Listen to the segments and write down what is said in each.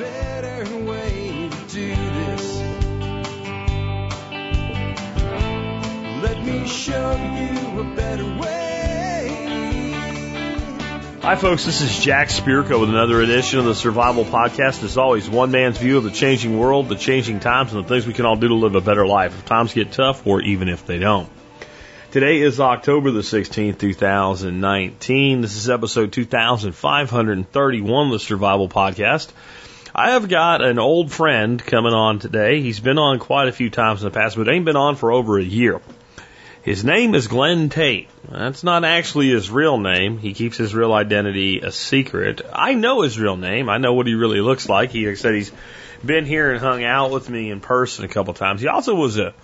better way to do this. Let me show you a better way. Hi, folks. This is Jack Spirko with another edition of the Survival Podcast. As always, one man's view of the changing world, the changing times, and the things we can all do to live a better life if times get tough or even if they don't. Today is October the 16th, 2019. This is episode 2531 of the Survival Podcast. I have got an old friend coming on today. He's been on quite a few times in the past, but ain't been on for over a year. His name is Glenn Tate. That's not actually his real name. He keeps his real identity a secret. I know his real name. I know what he really looks like. He said he's been here and hung out with me in person a couple times. He also was a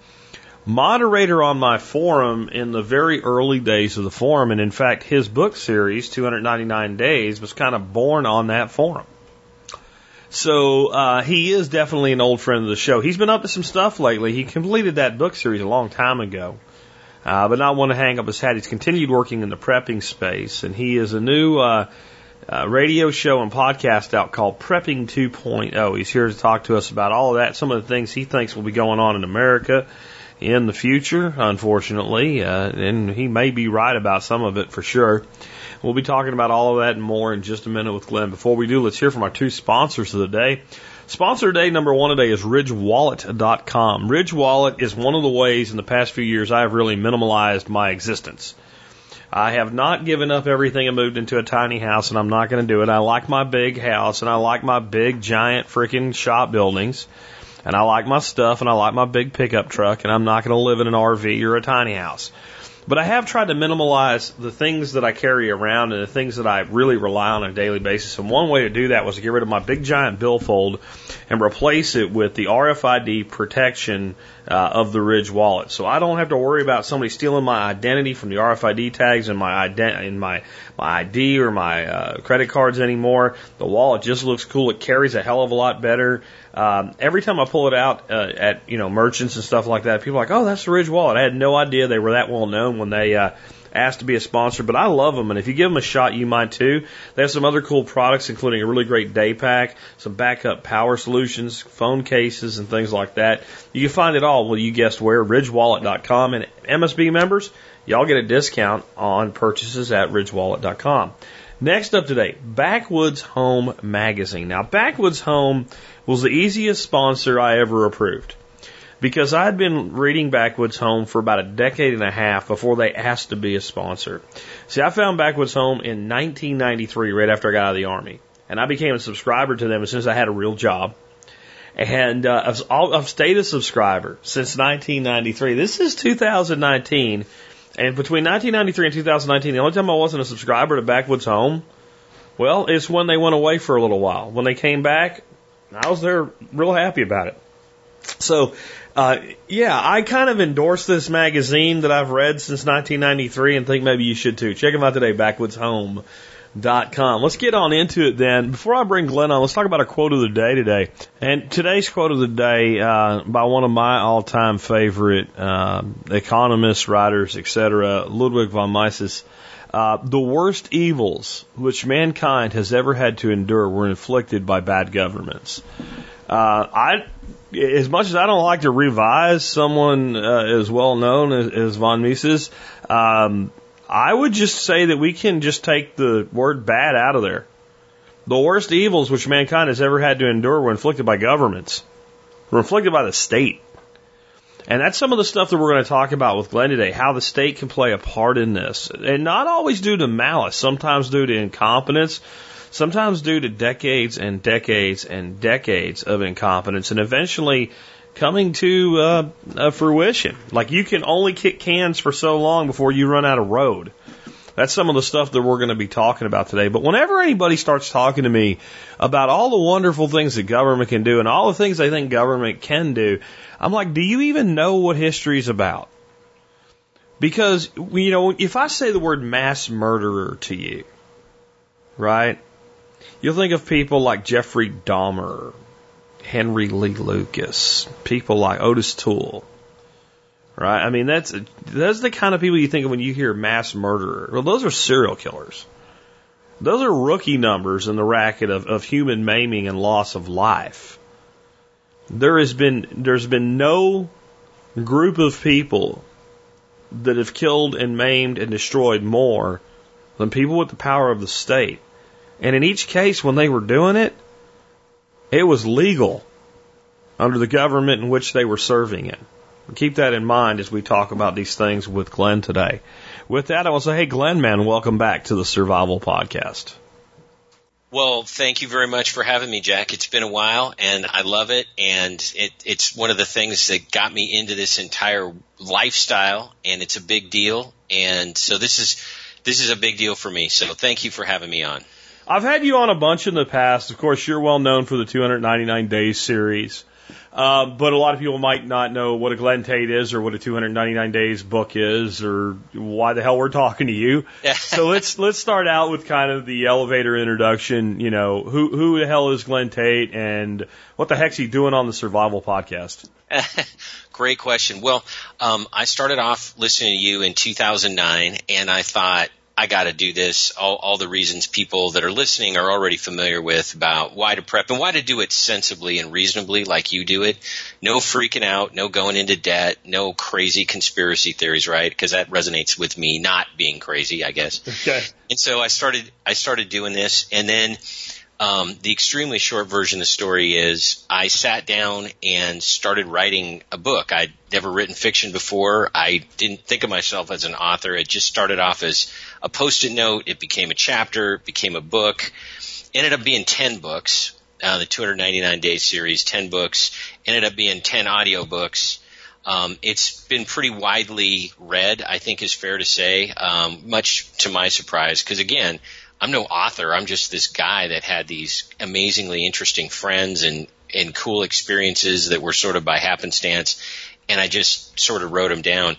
moderator on my forum in the very early days of the forum. And in fact, his book series, 299 Days, was kind of born on that forum. So uh, he is definitely an old friend of the show. He's been up to some stuff lately. He completed that book series a long time ago uh, but not want to hang up his hat. He's continued working in the prepping space, and he is a new uh, uh, radio show and podcast out called Prepping 2.0. He's here to talk to us about all of that, some of the things he thinks will be going on in America in the future, unfortunately, uh, and he may be right about some of it for sure. We'll be talking about all of that and more in just a minute with Glenn. Before we do, let's hear from our two sponsors of the day. Sponsor day number one today is RidgeWallet.com. Ridge Wallet is one of the ways in the past few years I have really minimalized my existence. I have not given up everything and moved into a tiny house, and I'm not going to do it. I like my big house, and I like my big, giant, freaking shop buildings, and I like my stuff, and I like my big pickup truck, and I'm not going to live in an RV or a tiny house. But I have tried to minimalize the things that I carry around and the things that I really rely on on a daily basis. And one way to do that was to get rid of my big giant billfold and replace it with the RFID protection uh, of the Ridge wallet. So I don't have to worry about somebody stealing my identity from the RFID tags in my ident- in my my ID or my uh, credit cards anymore. The wallet just looks cool. It carries a hell of a lot better. Um, every time I pull it out uh, at you know merchants and stuff like that, people are like, "Oh, that's the Ridge wallet." I had no idea they were that well known when they uh, asked to be a sponsor, but I love them, and if you give them a shot, you might too. They have some other cool products, including a really great day pack, some backup power solutions, phone cases, and things like that. You can find it all. Well, you guessed where? RidgeWallet.com, and MSB members, y'all get a discount on purchases at RidgeWallet.com. Next up today, Backwoods Home Magazine. Now, Backwoods Home was the easiest sponsor I ever approved because I had been reading Backwoods Home for about a decade and a half before they asked to be a sponsor. See, I found Backwoods Home in 1993, right after I got out of the Army. And I became a subscriber to them as soon as I had a real job. And uh, I've, I've stayed a subscriber since 1993. This is 2019 and between 1993 and 2019, the only time I wasn't a subscriber to Backwoods Home, well, it's when they went away for a little while. When they came back, I was there real happy about it. So, uh, yeah, I kind of endorse this magazine that I've read since 1993 and think maybe you should too. Check them out today, Backwoods Home dot com. Let's get on into it then. Before I bring Glenn on, let's talk about a quote of the day today. And today's quote of the day uh, by one of my all-time favorite uh, economists, writers, etc., Ludwig von Mises. Uh, the worst evils which mankind has ever had to endure were inflicted by bad governments. Uh, I, as much as I don't like to revise someone uh, as well known as, as von Mises, um, I would just say that we can just take the word bad out of there. The worst evils which mankind has ever had to endure were inflicted by governments, were inflicted by the state. And that's some of the stuff that we're going to talk about with Glenn today, how the state can play a part in this. And not always due to malice, sometimes due to incompetence, sometimes due to decades and decades and decades of incompetence, and eventually coming to uh, a fruition. Like you can only kick cans for so long before you run out of road. That's some of the stuff that we're going to be talking about today. But whenever anybody starts talking to me about all the wonderful things that government can do and all the things they think government can do, I'm like, do you even know what history is about? Because, you know, if I say the word mass murderer to you, right, you'll think of people like Jeffrey Dahmer, Henry Lee Lucas, people like Otis Toole. Right? I mean, that's that's the kind of people you think of when you hear mass murderer. Well, those are serial killers. those are rookie numbers in the racket of, of human maiming and loss of life. There has been there's been no group of people that have killed and maimed and destroyed more than people with the power of the state. And in each case, when they were doing it, it was legal under the government in which they were serving in. Keep that in mind as we talk about these things with Glenn today. With that, I will say, hey, Glenn, man, welcome back to the Survival Podcast. Well, thank you very much for having me, Jack. It's been a while, and I love it. And it, it's one of the things that got me into this entire lifestyle, and it's a big deal. And so this is this is a big deal for me. So thank you for having me on. I've had you on a bunch in the past. Of course, you're well known for the 299 Days series. Uh, but a lot of people might not know what a Glenn Tate is or what a 299 Days book is or why the hell we're talking to you. so let's let's start out with kind of the elevator introduction. You know, who who the hell is Glenn Tate and what the heck's he doing on the Survival Podcast? Great question. Well, um, I started off listening to you in 2009, and I thought I got to do this. All, all the reasons people that are listening are already familiar with about why to prep and why to do it sensibly and reasonably, like you do it. No freaking out, no going into debt, no crazy conspiracy theories, right? Because that resonates with me not being crazy, I guess. Okay. And so I started, I started doing this, and then um, the extremely short version of the story is I sat down and started writing a book. I'd never written fiction before. I didn't think of myself as an author. It just started off as a post-it note. It became a chapter, it became a book. Ended up being 10 books, uh, the 299 day series, 10 books. Ended up being 10 audio books. Um, it's been pretty widely read, I think is fair to say, um, much to my surprise, because again, I'm no author. I'm just this guy that had these amazingly interesting friends and, and cool experiences that were sort of by happenstance. And I just sort of wrote them down.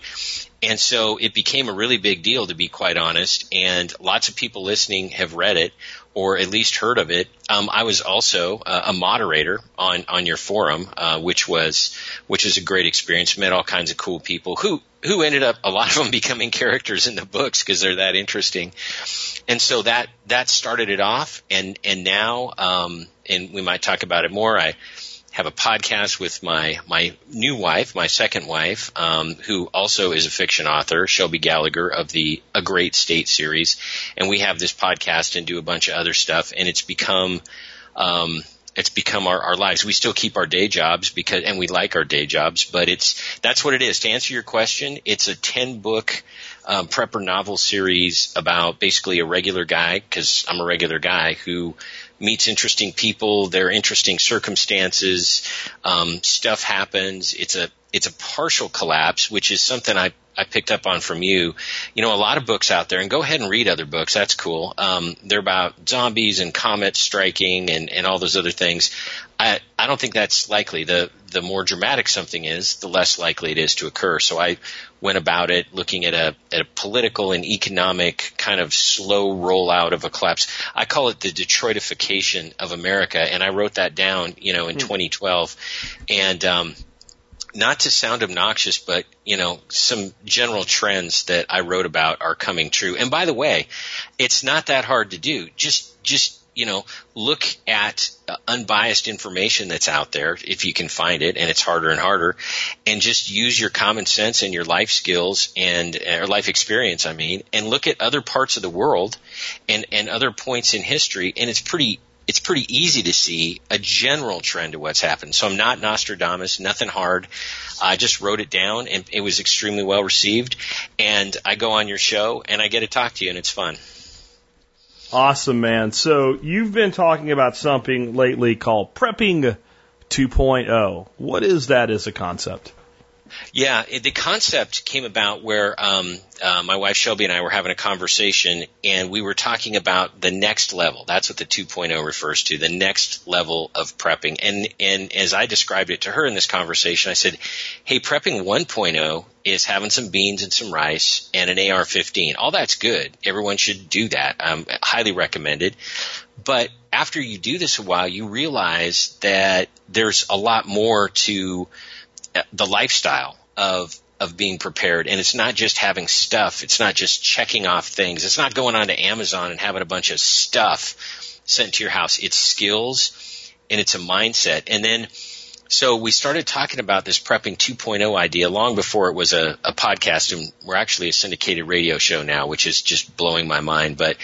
And so it became a really big deal, to be quite honest. And lots of people listening have read it or at least heard of it. Um, I was also uh, a moderator on on your forum, uh, which was which was a great experience. Met all kinds of cool people who who ended up a lot of them becoming characters in the books because they're that interesting. And so that that started it off, and and now, um, and we might talk about it more. I have a podcast with my my new wife, my second wife, um, who also is a fiction author, Shelby Gallagher of the A Great State series, and we have this podcast and do a bunch of other stuff, and it's become. Um, it's become our, our lives. We still keep our day jobs because, and we like our day jobs, but it's, that's what it is. To answer your question, it's a 10 book, um, prepper novel series about basically a regular guy, cause I'm a regular guy who meets interesting people, there are interesting circumstances, um, stuff happens. It's a it's a partial collapse, which is something I I picked up on from you. You know, a lot of books out there, and go ahead and read other books. That's cool. Um, they're about zombies and comets striking and and all those other things. I I don't think that's likely. The the more dramatic something is, the less likely it is to occur. So I went about it looking at a at a political and economic kind of slow rollout of a collapse. I call it the Detroitification of America, and I wrote that down, you know, in mm. 2012. And um, not to sound obnoxious, but you know, some general trends that I wrote about are coming true. And by the way, it's not that hard to do. Just just you know, look at uh, unbiased information that's out there if you can find it, and it's harder and harder, and just use your common sense and your life skills and or life experience, I mean, and look at other parts of the world and and other points in history, and it's pretty it's pretty easy to see a general trend of what's happened. So I'm not Nostradamus, nothing hard. I just wrote it down and it was extremely well received. And I go on your show and I get to talk to you and it's fun. Awesome, man. So you've been talking about something lately called prepping 2.0. What is that as a concept? Yeah, it, the concept came about where um, uh, my wife Shelby and I were having a conversation, and we were talking about the next level. That's what the 2.0 refers to, the next level of prepping. And and as I described it to her in this conversation, I said, "Hey, prepping 1.0 is having some beans and some rice and an AR-15. All that's good. Everyone should do that. Um, highly recommended. But after you do this a while, you realize that there's a lot more to the lifestyle of of being prepared. And it's not just having stuff. It's not just checking off things. It's not going onto Amazon and having a bunch of stuff sent to your house. It's skills and it's a mindset. And then so we started talking about this prepping 2.0 idea long before it was a, a, podcast, and we're actually a syndicated radio show now, which is just blowing my mind. But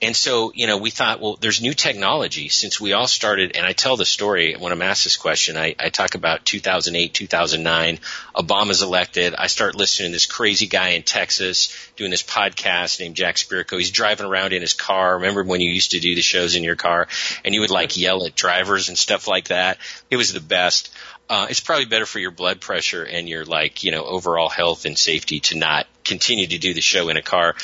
and so you know we thought, well, there's new technology since we all started. And I tell the story when I'm asked this question. I, I talk about 2008, 2009. Obama's elected. I start listening to this crazy guy in Texas doing this podcast named Jack Spirko. He's driving around in his car. Remember when you used to do the shows in your car, and you would like yell at drivers and stuff like that? It was the best. Uh, it's probably better for your blood pressure and your like, you know, overall health and safety to not continue to do the show in a car.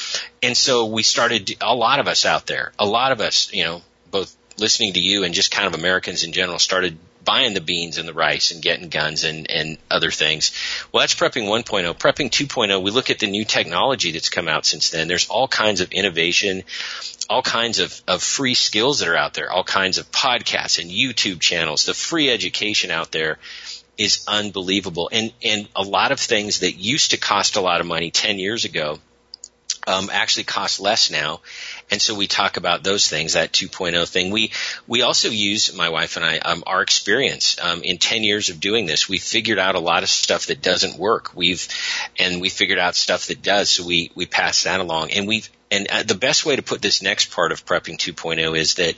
And so we started, a lot of us out there, a lot of us, you know, both listening to you and just kind of Americans in general started buying the beans and the rice and getting guns and, and other things. Well, that's prepping 1.0. Prepping 2.0, we look at the new technology that's come out since then. There's all kinds of innovation all kinds of, of free skills that are out there, all kinds of podcasts and YouTube channels. The free education out there is unbelievable. And, and a lot of things that used to cost a lot of money 10 years ago um, actually cost less now. And so we talk about those things, that 2.0 thing. We, we also use, my wife and I, um, our experience, um, in 10 years of doing this. We figured out a lot of stuff that doesn't work. We've, and we figured out stuff that does. So we, we pass that along and we've, and uh, the best way to put this next part of prepping 2.0 is that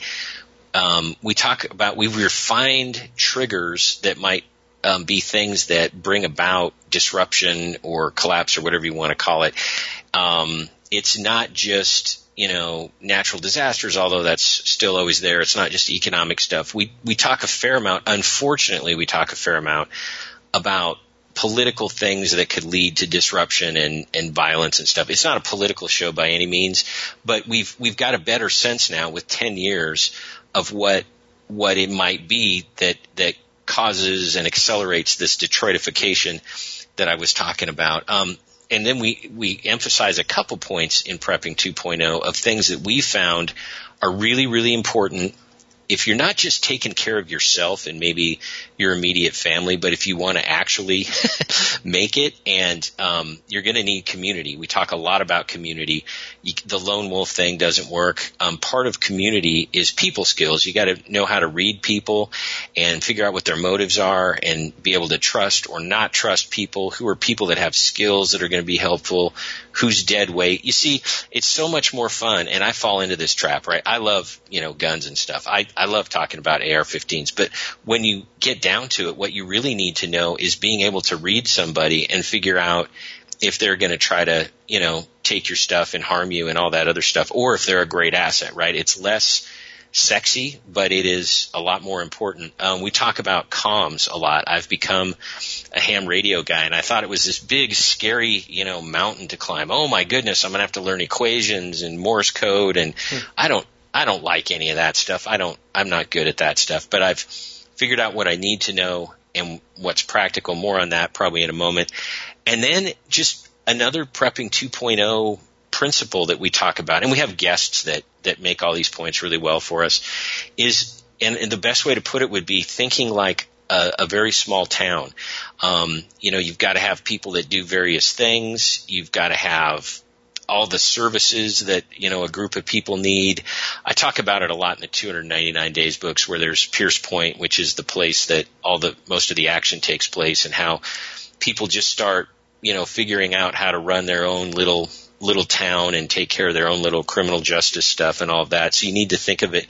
um, we talk about we refined triggers that might um, be things that bring about disruption or collapse or whatever you want to call it. Um, it's not just you know natural disasters, although that's still always there. It's not just economic stuff. We we talk a fair amount. Unfortunately, we talk a fair amount about political things that could lead to disruption and, and violence and stuff. It's not a political show by any means, but we've we've got a better sense now with ten years of what what it might be that that causes and accelerates this Detroitification that I was talking about. Um, and then we we emphasize a couple points in prepping 2.0 of things that we found are really really important if you're not just taking care of yourself and maybe your immediate family, but if you want to actually make it, and um, you're going to need community. We talk a lot about community. You, the lone wolf thing doesn't work. Um, part of community is people skills. You got to know how to read people and figure out what their motives are, and be able to trust or not trust people. Who are people that have skills that are going to be helpful? Who's dead weight? You see, it's so much more fun, and I fall into this trap. Right? I love you know guns and stuff. I I love talking about AR-15s, but when you get down to it, what you really need to know is being able to read somebody and figure out if they're going to try to, you know, take your stuff and harm you and all that other stuff, or if they're a great asset, right? It's less sexy, but it is a lot more important. Um, we talk about comms a lot. I've become a ham radio guy, and I thought it was this big, scary, you know, mountain to climb. Oh my goodness, I'm gonna have to learn equations and Morse code, and hmm. I don't, I don't like any of that stuff. I don't, I'm not good at that stuff, but I've figured out what I need to know and what's practical. More on that probably in a moment. And then just another prepping 2.0 principle that we talk about, and we have guests that, that make all these points really well for us, is, and, and the best way to put it would be thinking like a, a, very small town. Um, you know, you've got to have people that do various things. You've got to have all the services that you know a group of people need. I talk about it a lot in the 299 Days books, where there's Pierce Point, which is the place that all the most of the action takes place, and how people just start you know figuring out how to run their own little little town and take care of their own little criminal justice stuff and all of that. So you need to think of it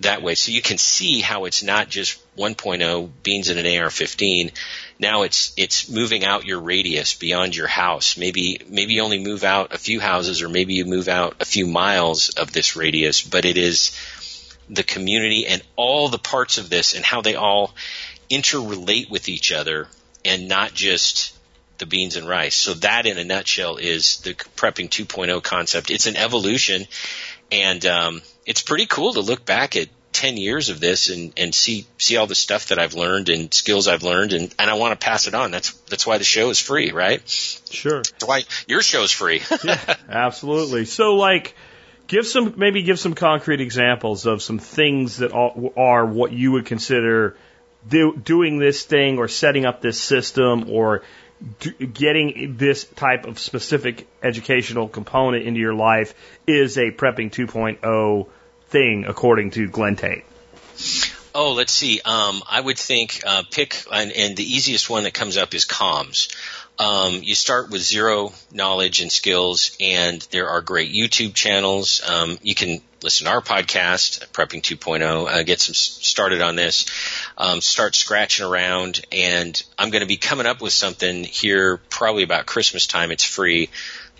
that way. So you can see how it's not just 1.0 beans in an AR-15. Now it's it's moving out your radius beyond your house. Maybe maybe you only move out a few houses, or maybe you move out a few miles of this radius. But it is the community and all the parts of this and how they all interrelate with each other, and not just the beans and rice. So that, in a nutshell, is the prepping 2.0 concept. It's an evolution, and um, it's pretty cool to look back at 10 years of this and, and see see all the stuff that I've learned and skills I've learned and, and I want to pass it on. That's that's why the show is free, right? Sure. That's why your show is free. yeah, absolutely. So like give some maybe give some concrete examples of some things that are what you would consider do, doing this thing or setting up this system or getting this type of specific educational component into your life is a prepping 2.0 thing, according to Glenn Tate? Oh, let's see. Um, I would think uh, pick, and, and, the easiest one that comes up is comms. Um, you start with zero knowledge and skills, and there are great YouTube channels. Um, you can listen to our podcast, Prepping 2.0, uh, get some started on this, um, start scratching around, and I'm going to be coming up with something here probably about Christmas time. It's free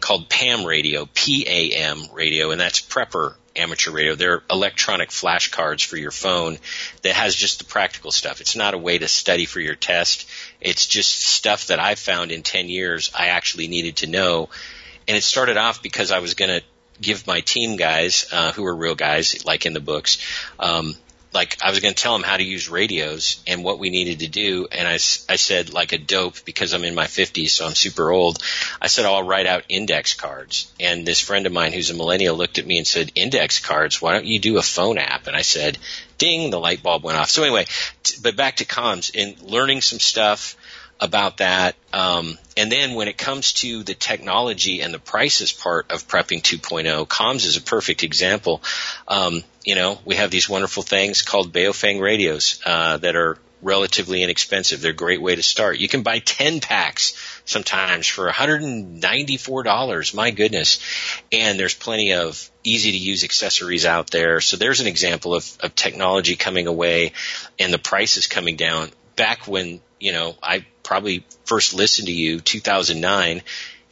called PAM Radio, P-A-M radio, and that's Prepper amateur radio. They're electronic flashcards for your phone that has just the practical stuff. It's not a way to study for your test. It's just stuff that I found in 10 years I actually needed to know. And it started off because I was going to give my team guys, uh, who are real guys, like in the books, um, like I was going to tell them how to use radios and what we needed to do. And I, I said, like a dope, because I'm in my 50s, so I'm super old. I said, I'll write out index cards. And this friend of mine who's a millennial looked at me and said, index cards, why don't you do a phone app? And I said, ding, the light bulb went off. So anyway, t- but back to comms and learning some stuff about that. Um, and then when it comes to the technology and the prices part of prepping 2.0, comms is a perfect example. Um, you know, we have these wonderful things called Baofeng radios uh, that are relatively inexpensive. They're a great way to start. You can buy 10 packs sometimes for $194. My goodness. And there's plenty of easy to use accessories out there. So there's an example of, of technology coming away and the prices coming down. Back when, you know, I probably first listened to you 2009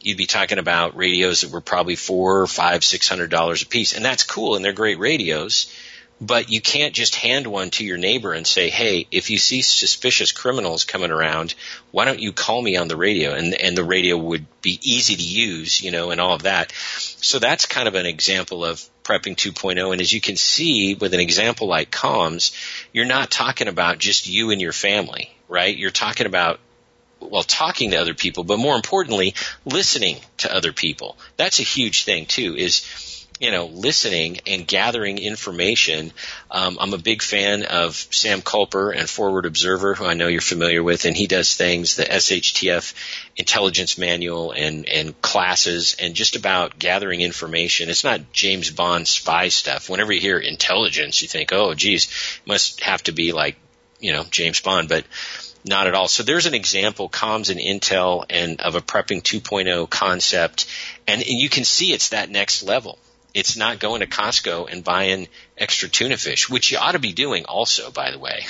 you'd be talking about radios that were probably four, five, six hundred dollars a piece, and that's cool, and they're great radios. But you can't just hand one to your neighbor and say, "Hey, if you see suspicious criminals coming around, why don't you call me on the radio?" And and the radio would be easy to use, you know, and all of that. So that's kind of an example of prepping 2.0. And as you can see with an example like comms, you're not talking about just you and your family, right? You're talking about well, talking to other people, but more importantly, listening to other people. That's a huge thing too, is, you know, listening and gathering information. Um, I'm a big fan of Sam Culper and Forward Observer, who I know you're familiar with, and he does things, the SHTF intelligence manual and, and classes and just about gathering information. It's not James Bond spy stuff. Whenever you hear intelligence, you think, oh, geez, must have to be like, you know, James Bond, but not at all. So there's an example, comms and intel, and of a prepping 2.0 concept, and, and you can see it's that next level. It's not going to Costco and buying extra tuna fish, which you ought to be doing also, by the way.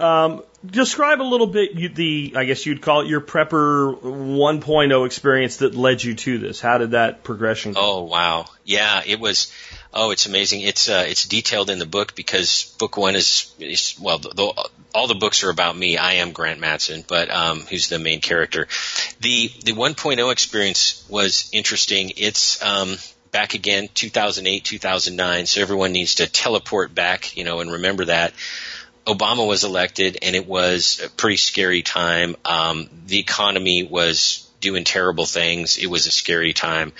um, describe a little bit the, I guess you'd call it your prepper 1.0 experience that led you to this. How did that progression go? Oh, wow. Yeah, it was, Oh, it's amazing. It's uh, it's detailed in the book because book one is, is well, the, the, all the books are about me. I am Grant Matson, but um, who's the main character. The the 1.0 experience was interesting. It's um, back again, 2008, 2009. So everyone needs to teleport back, you know, and remember that. Obama was elected, and it was a pretty scary time. Um, the economy was doing terrible things. It was a scary time.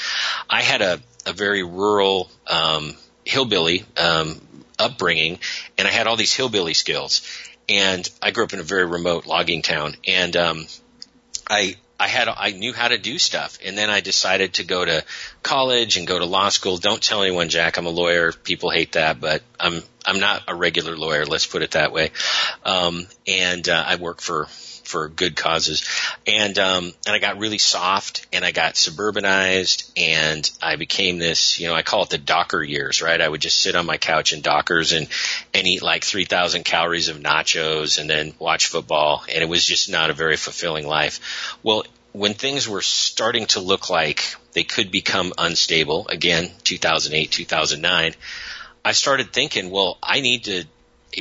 I had a a very rural um, hillbilly um, upbringing, and I had all these hillbilly skills. And I grew up in a very remote logging town, and um, I I had I knew how to do stuff, and then I decided to go to college and go to law school. Don't tell anyone, Jack. I'm a lawyer. People hate that, but I'm I'm not a regular lawyer. Let's put it that way. Um, and uh, I work for for good causes. And um, and I got really soft, and I got suburbanized, and I became this. You know, I call it the Docker years, right? I would just sit on my couch in Dockers and and eat like three thousand calories of nachos, and then watch football, and it was just not a very fulfilling life. Well, when things were starting to look like they could become unstable, again, 2008, 2009, I started thinking, well, I need to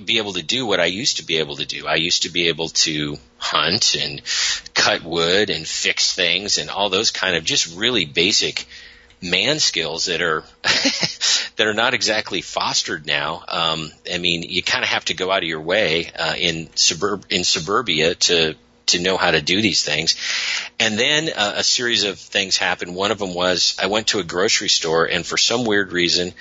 be able to do what I used to be able to do. I used to be able to hunt and cut wood and fix things and all those kind of just really basic man skills that are that are not exactly fostered now. Um, I mean, you kind of have to go out of your way uh, in suburb in suburbia to to know how to do these things. And then uh, a series of things happened. One of them was I went to a grocery store and for some weird reason,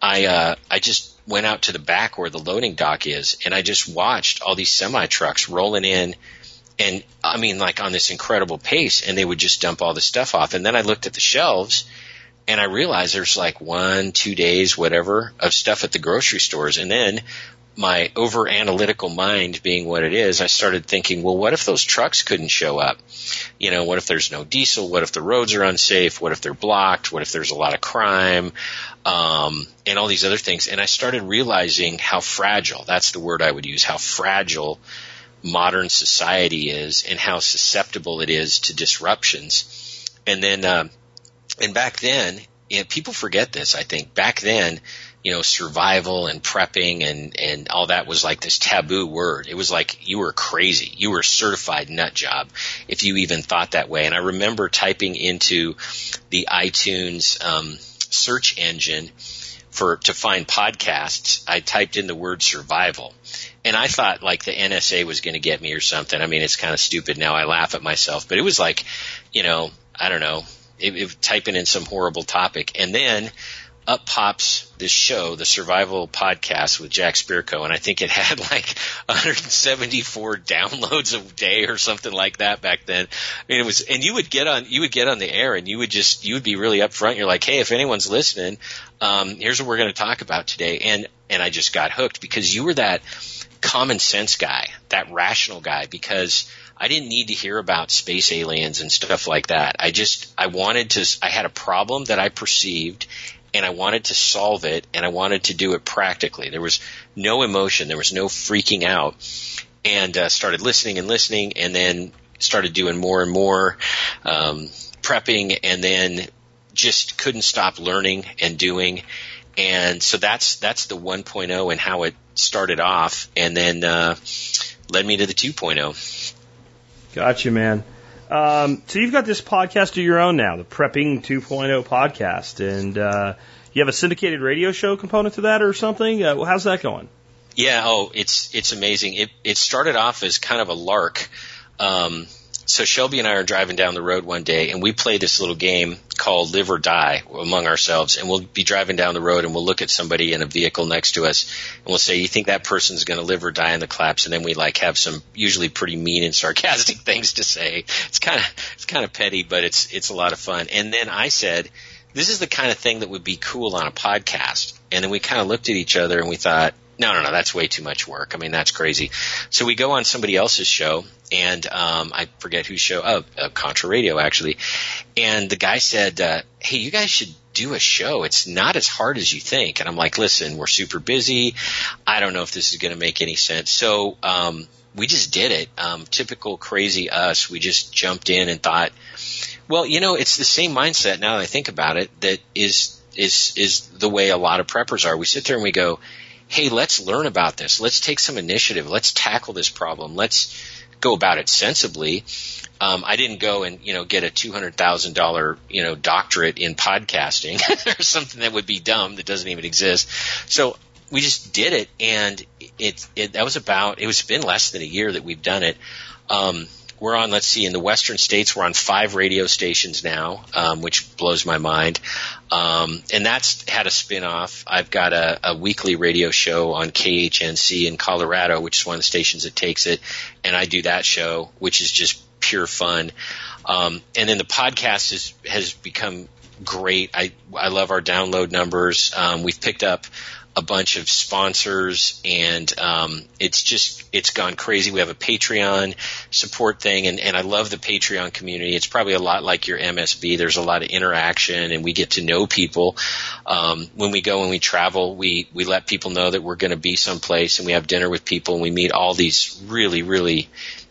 I uh, I just went out to the back where the loading dock is, and I just watched all these semi trucks rolling in and I mean, like on this incredible pace, and they would just dump all the stuff off. And then I looked at the shelves, and I realized there's like one, two days, whatever, of stuff at the grocery stores. And then my over analytical mind being what it is, I started thinking, well, what if those trucks couldn't show up? You know, what if there's no diesel? What if the roads are unsafe? What if they're blocked? What if there's a lot of crime? Um, and all these other things. And I started realizing how fragile, that's the word I would use, how fragile modern society is and how susceptible it is to disruptions. And then, uh, and back then, you know, people forget this, I think. Back then, you know, survival and prepping and, and all that was like this taboo word. It was like you were crazy. You were a certified nut job if you even thought that way. And I remember typing into the iTunes um, search engine for to find podcasts. I typed in the word survival. And I thought like the NSA was going to get me or something. I mean, it's kind of stupid now. I laugh at myself, but it was like, you know, I don't know, it, it, typing in some horrible topic. And then up pops this show, the Survival Podcast with Jack Spirko, and I think it had like 174 downloads a day or something like that back then. I mean, it was, and you would get on, you would get on the air, and you would just, you would be really upfront. You're like, hey, if anyone's listening, um, here's what we're going to talk about today, and and I just got hooked because you were that common sense guy, that rational guy, because. I didn't need to hear about space aliens and stuff like that. I just I wanted to I had a problem that I perceived and I wanted to solve it and I wanted to do it practically. There was no emotion, there was no freaking out, and uh, started listening and listening, and then started doing more and more um, prepping, and then just couldn't stop learning and doing. And so that's that's the 1.0 and how it started off, and then uh, led me to the 2.0. Gotcha, man. Um, so you've got this podcast of your own now, the Prepping 2.0 podcast, and uh, you have a syndicated radio show component to that or something. Uh, how's that going? Yeah, oh, it's it's amazing. It it started off as kind of a lark. Um, so Shelby and I are driving down the road one day, and we play this little game called Live or Die among ourselves. And we'll be driving down the road, and we'll look at somebody in a vehicle next to us, and we'll say, "You think that person's going to live or die in the collapse?" And then we like have some usually pretty mean and sarcastic things to say. It's kind of it's kind of petty, but it's it's a lot of fun. And then I said, "This is the kind of thing that would be cool on a podcast." And then we kind of looked at each other, and we thought, no, no, no, that's way too much work. I mean, that's crazy. So we go on somebody else's show, and um, I forget whose show, oh, uh, Contra Radio actually, and the guy said, uh, "Hey, you guys should do a show. It's not as hard as you think." And I'm like, "Listen, we're super busy. I don't know if this is going to make any sense." So um, we just did it. Um, typical crazy us. We just jumped in and thought, well, you know, it's the same mindset now that I think about it. That is is is the way a lot of preppers are. We sit there and we go hey, let's learn about this. Let's take some initiative. Let's tackle this problem. Let's go about it sensibly. Um, I didn't go and you know get a two hundred thousand dollar you know doctorate in podcasting or something that would be dumb that doesn't even exist. So we just did it, and it, it that was about it was been less than a year that we've done it. Um, we're on, let's see, in the western states, we're on five radio stations now, um, which blows my mind. Um, and that's had a spin-off. I've got a, a weekly radio show on KHNC in Colorado, which is one of the stations that takes it. And I do that show, which is just pure fun. Um, and then the podcast is, has become great. I, I love our download numbers. Um, we've picked up a bunch of sponsors, and um, it's just it's gone crazy. We have a Patreon support thing, and, and I love the Patreon community. It's probably a lot like your MSB. There's a lot of interaction, and we get to know people. Um, when we go and we travel, we we let people know that we're going to be someplace, and we have dinner with people, and we meet all these really really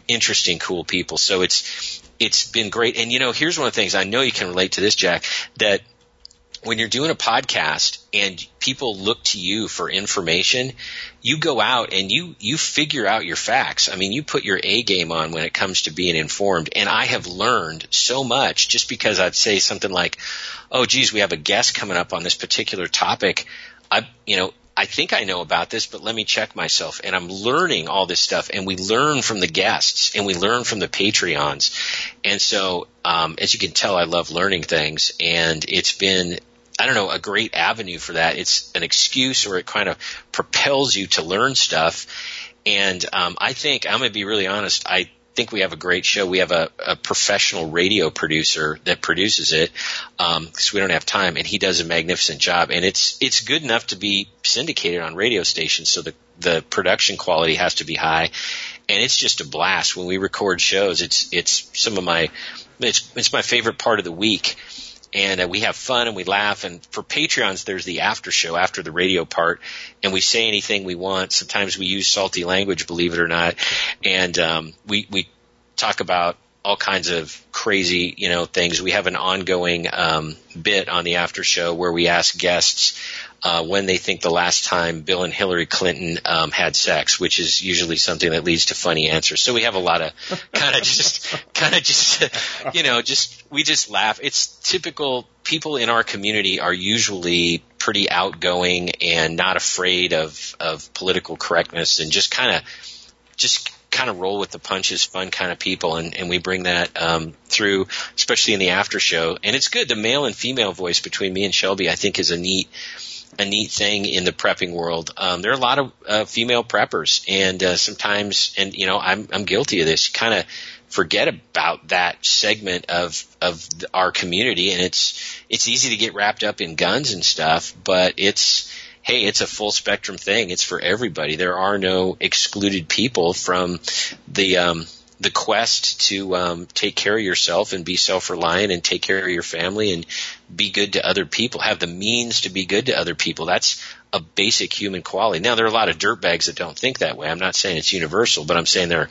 interesting, cool people. So it's it's been great. And you know, here's one of the things I know you can relate to this, Jack. That when you're doing a podcast and people look to you for information, you go out and you you figure out your facts. I mean, you put your A game on when it comes to being informed. And I have learned so much just because I'd say something like, "Oh, geez, we have a guest coming up on this particular topic." I, you know, I think I know about this, but let me check myself. And I'm learning all this stuff, and we learn from the guests, and we learn from the Patreons. And so, um, as you can tell, I love learning things, and it's been I don't know, a great avenue for that. It's an excuse or it kind of propels you to learn stuff. And um, I think, I'm going to be really honest, I think we have a great show. We have a, a professional radio producer that produces it because um, we don't have time, and he does a magnificent job. And it's it's good enough to be syndicated on radio stations, so the the production quality has to be high, and it's just a blast when we record shows. It's it's some of my it's it's my favorite part of the week and uh, we have fun and we laugh. And for Patreons, there's the after show after the radio part, and we say anything we want. Sometimes we use salty language, believe it or not, and um, we we talk about all kinds of crazy, you know, things. We have an ongoing um, bit on the after show where we ask guests uh, when they think the last time Bill and Hillary Clinton um, had sex, which is usually something that leads to funny answers. So we have a lot of kind of just, kind of just, you know, just we just laugh. It's typical. People in our community are usually pretty outgoing and not afraid of of political correctness, and just kind of just kind of roll with the punches, fun kind of people, and, and we bring that um, through, especially in the after show. And it's good. The male and female voice between me and Shelby, I think, is a neat a neat thing in the prepping world. Um, there are a lot of uh, female preppers, and uh, sometimes, and you know, I'm I'm guilty of this. Kind of forget about that segment of of our community, and it's it's easy to get wrapped up in guns and stuff, but it's hey, it's a full spectrum thing. It's for everybody. There are no excluded people from the um, the quest to um, take care of yourself and be self reliant and take care of your family and be good to other people, have the means to be good to other people. That's a basic human quality. Now there are a lot of dirtbags that don't think that way. I'm not saying it's universal, but I'm saying there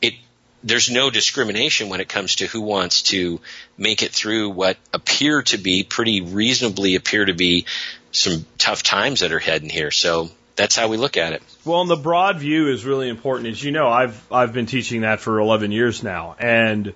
it there's no discrimination when it comes to who wants to make it through what appear to be pretty reasonably appear to be some tough times that are heading here. So that's how we look at it. Well, and the broad view is really important. As you know, I've I've been teaching that for 11 years now, and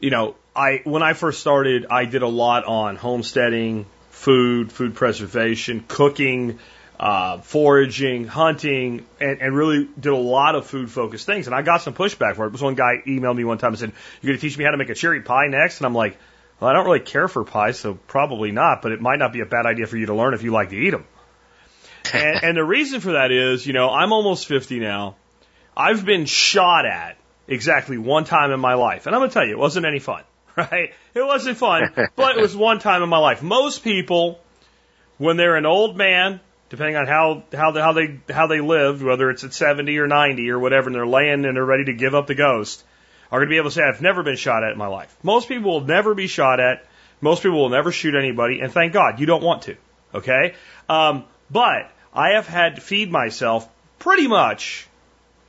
you know, I when I first started, I did a lot on homesteading, food, food preservation, cooking, uh, foraging, hunting, and, and really did a lot of food focused things. And I got some pushback for it. This one guy emailed me one time and said, "You're going to teach me how to make a cherry pie next?" And I'm like, "Well, I don't really care for pies, so probably not. But it might not be a bad idea for you to learn if you like to eat them." and, and the reason for that is, you know, I'm almost 50 now. I've been shot at exactly one time in my life. And I'm going to tell you, it wasn't any fun, right? It wasn't fun, but it was one time in my life. Most people, when they're an old man, depending on how, how, how they, how they lived, whether it's at 70 or 90 or whatever, and they're laying and they're ready to give up the ghost, are going to be able to say, I've never been shot at in my life. Most people will never be shot at. Most people will never shoot anybody. And thank God you don't want to. Okay. Um, but I have had to feed myself pretty much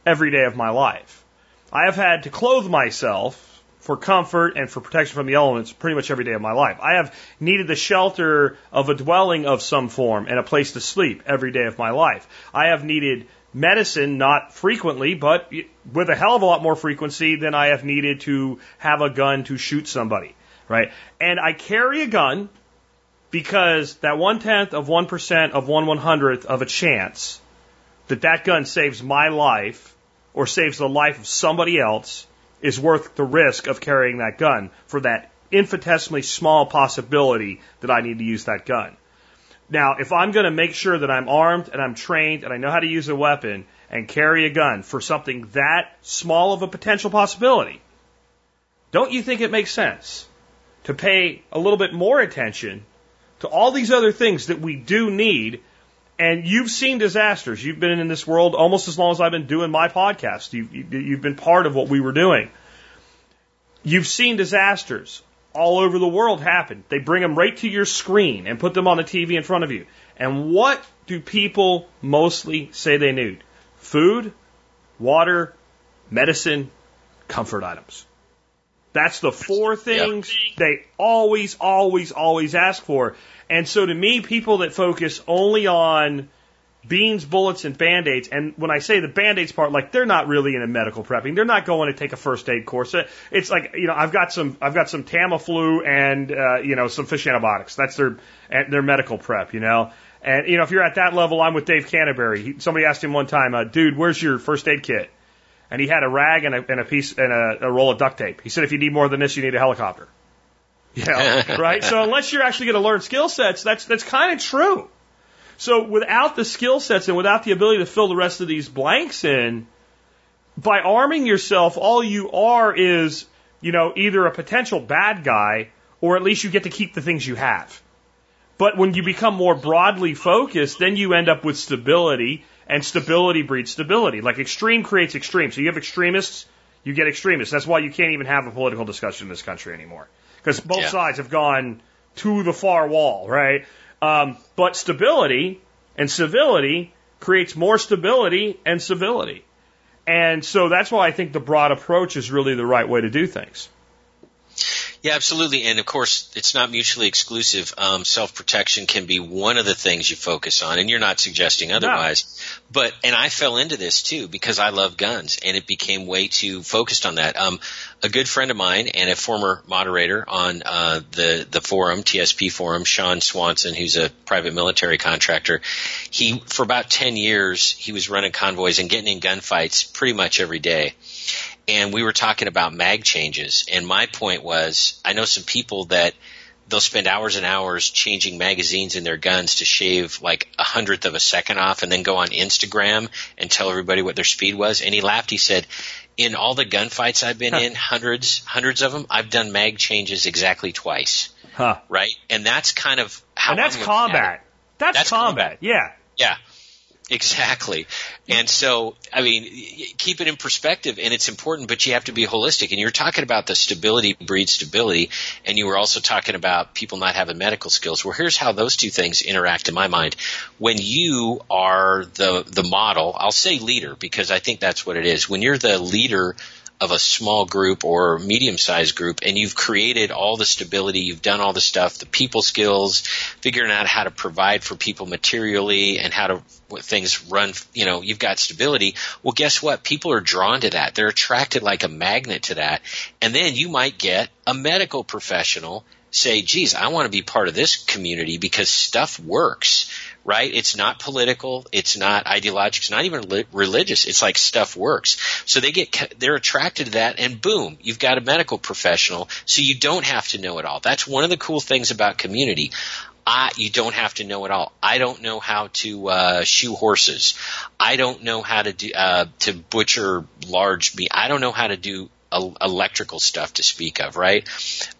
every day of my life. I have had to clothe myself for comfort and for protection from the elements pretty much every day of my life. I have needed the shelter of a dwelling of some form and a place to sleep every day of my life. I have needed medicine, not frequently, but with a hell of a lot more frequency than I have needed to have a gun to shoot somebody, right? And I carry a gun because that one tenth of one percent of one one hundredth of a chance that that gun saves my life or saves the life of somebody else is worth the risk of carrying that gun for that infinitesimally small possibility that I need to use that gun. Now, if I'm going to make sure that I'm armed and I'm trained and I know how to use a weapon and carry a gun for something that small of a potential possibility, don't you think it makes sense to pay a little bit more attention to all these other things that we do need. And you've seen disasters. You've been in this world almost as long as I've been doing my podcast. You've, you've been part of what we were doing. You've seen disasters all over the world happen. They bring them right to your screen and put them on the TV in front of you. And what do people mostly say they need? Food, water, medicine, comfort items. That's the four things yep. they always, always, always ask for. And so to me, people that focus only on beans, bullets, and band-aids, and when I say the band-aids part, like they're not really into medical prepping. They're not going to take a first aid course. It's like, you know, I've got some, I've got some Tamiflu and, uh, you know, some fish antibiotics. That's their, their medical prep, you know. And, you know, if you're at that level, I'm with Dave Canterbury. He, somebody asked him one time, uh, dude, where's your first aid kit? And he had a rag and a, and a piece and a, a roll of duct tape. He said, if you need more than this, you need a helicopter. Yeah, right. So unless you're actually going to learn skill sets, that's that's kind of true. So without the skill sets and without the ability to fill the rest of these blanks in, by arming yourself, all you are is, you know, either a potential bad guy or at least you get to keep the things you have. But when you become more broadly focused, then you end up with stability, and stability breeds stability. Like extreme creates extreme. So you have extremists, you get extremists. That's why you can't even have a political discussion in this country anymore. Because both Yeah. sides have gone to the far wall, right? Um, but stability and civility creates more stability and civility. And so that's why I think the broad approach is really the right way to do things. Yeah, absolutely. And of course, it's not mutually exclusive. Um, Self protection can be one of the things you focus on, and you're not suggesting otherwise. But, and I fell into this too because I love guns, and it became way too focused on that. Um, a good friend of mine and a former moderator on uh, the the forum, TSP forum, Sean Swanson, who's a private military contractor, he for about ten years he was running convoys and getting in gunfights pretty much every day and we were talking about mag changes and my point was i know some people that they'll spend hours and hours changing magazines in their guns to shave like a hundredth of a second off and then go on instagram and tell everybody what their speed was and he laughed he said in all the gunfights i've been in hundreds hundreds of them i've done mag changes exactly twice Huh. right and that's kind of how And that's I'm looking at it. combat. That's, That's combat. combat. Yeah. Yeah, exactly. And so, I mean, keep it in perspective, and it's important, but you have to be holistic. And you're talking about the stability breeds stability, and you were also talking about people not having medical skills. Well, here's how those two things interact in my mind. When you are the the model, I'll say leader because I think that's what it is. When you're the leader of a small group or medium sized group and you've created all the stability, you've done all the stuff, the people skills, figuring out how to provide for people materially and how to things run, you know, you've got stability. Well, guess what? People are drawn to that. They're attracted like a magnet to that. And then you might get a medical professional say, geez, I want to be part of this community because stuff works, right? It's not political. It's not ideological. It's not even li- religious. It's like stuff works. So they get, they're attracted to that and boom, you've got a medical professional. So you don't have to know it all. That's one of the cool things about community. I, you don't have to know it all. I don't know how to uh, shoe horses. I don't know how to do uh, to butcher large meat. I don't know how to do electrical stuff to speak of, right?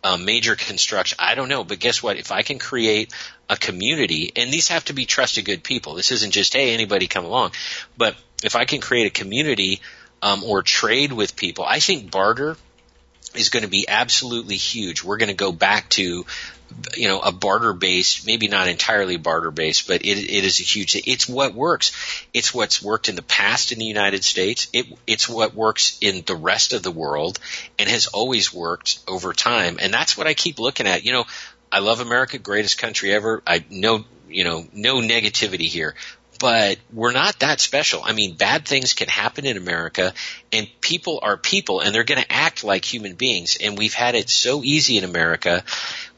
Um, major construction. I don't know, but guess what? If I can create a community, and these have to be trusted good people. This isn't just hey anybody come along, but if I can create a community um, or trade with people, I think barter is going to be absolutely huge. We're going to go back to you know, a barter based, maybe not entirely barter based, but it, it is a huge, it's what works. It's what's worked in the past in the United States. It, it's what works in the rest of the world and has always worked over time. And that's what I keep looking at. You know, I love America, greatest country ever. I know, you know, no negativity here. But we're not that special. I mean, bad things can happen in America, and people are people, and they're going to act like human beings. And we've had it so easy in America.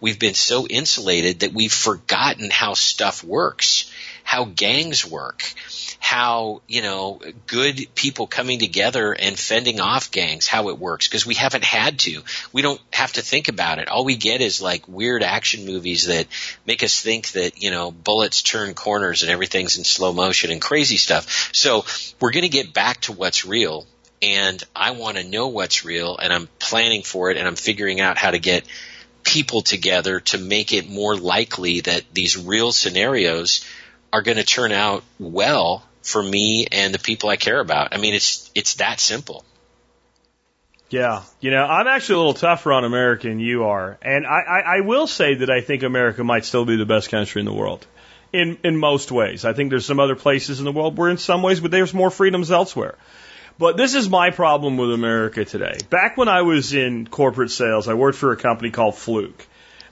We've been so insulated that we've forgotten how stuff works, how gangs work, how, you know, good people coming together and fending off gangs, how it works, because we haven't had to. We don't have to think about it. All we get is like weird action movies that make us think that, you know, bullets turn corners and everything's in slow motion and crazy stuff. So we're going to get back to what's real. And I want to know what's real and I'm planning for it and I'm figuring out how to get people together to make it more likely that these real scenarios are going to turn out well for me and the people I care about. I mean, it's it's that simple. Yeah, you know, I'm actually a little tougher on America than you are, and I, I, I will say that I think America might still be the best country in the world, in in most ways. I think there's some other places in the world where, in some ways, but there's more freedoms elsewhere. But this is my problem with America today. Back when I was in corporate sales, I worked for a company called Fluke.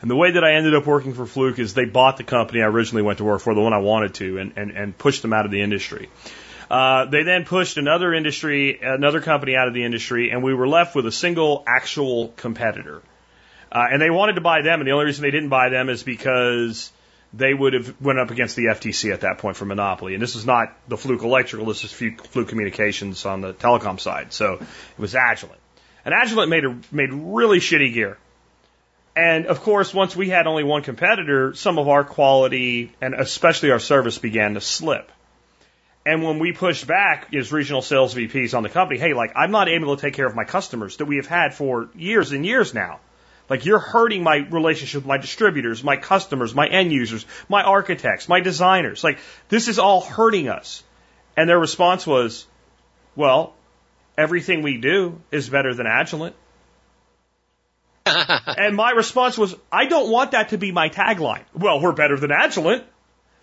And the way that I ended up working for Fluke is they bought the company I originally went to work for, the one I wanted to, and, and, and pushed them out of the industry. Uh, they then pushed another industry, another company out of the industry, and we were left with a single actual competitor. Uh, and they wanted to buy them, and the only reason they didn't buy them is because they would have went up against the FTC at that point for monopoly. And this is not the Fluke Electrical, this is Fluke Communications on the telecom side. So it was Agilent. And Agilent made a, made really shitty gear. And of course, once we had only one competitor, some of our quality and especially our service began to slip. And when we pushed back as regional sales VPs on the company, hey, like I'm not able to take care of my customers that we have had for years and years now. Like you're hurting my relationship with my distributors, my customers, my end users, my architects, my designers. Like this is all hurting us. And their response was, well, everything we do is better than Agilent. and my response was, I don't want that to be my tagline. Well, we're better than Agilent.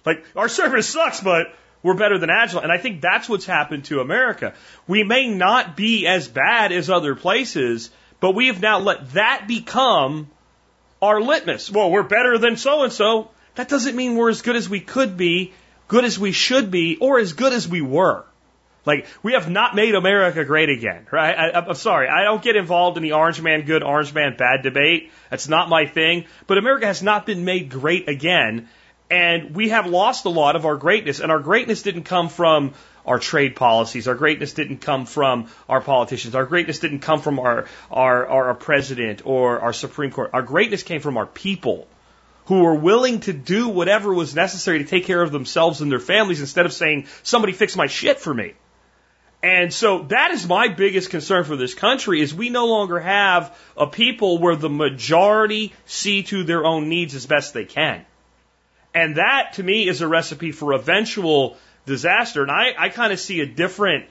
Like our service sucks, but we're better than Agilent. And I think that's what's happened to America. We may not be as bad as other places, but we have now let that become our litmus. Well, we're better than so and so. That doesn't mean we're as good as we could be, good as we should be, or as good as we were. Like, we have not made America great again, right? I, I'm sorry. I don't get involved in the orange man good, orange man bad debate. That's not my thing. But America has not been made great again. And we have lost a lot of our greatness. And our greatness didn't come from our trade policies. Our greatness didn't come from our politicians. Our greatness didn't come from our, our, our president or our Supreme Court. Our greatness came from our people who were willing to do whatever was necessary to take care of themselves and their families instead of saying, somebody fix my shit for me. And so that is my biggest concern for this country is we no longer have a people where the majority see to their own needs as best they can. And that to me is a recipe for eventual disaster. And I, I kind of see a different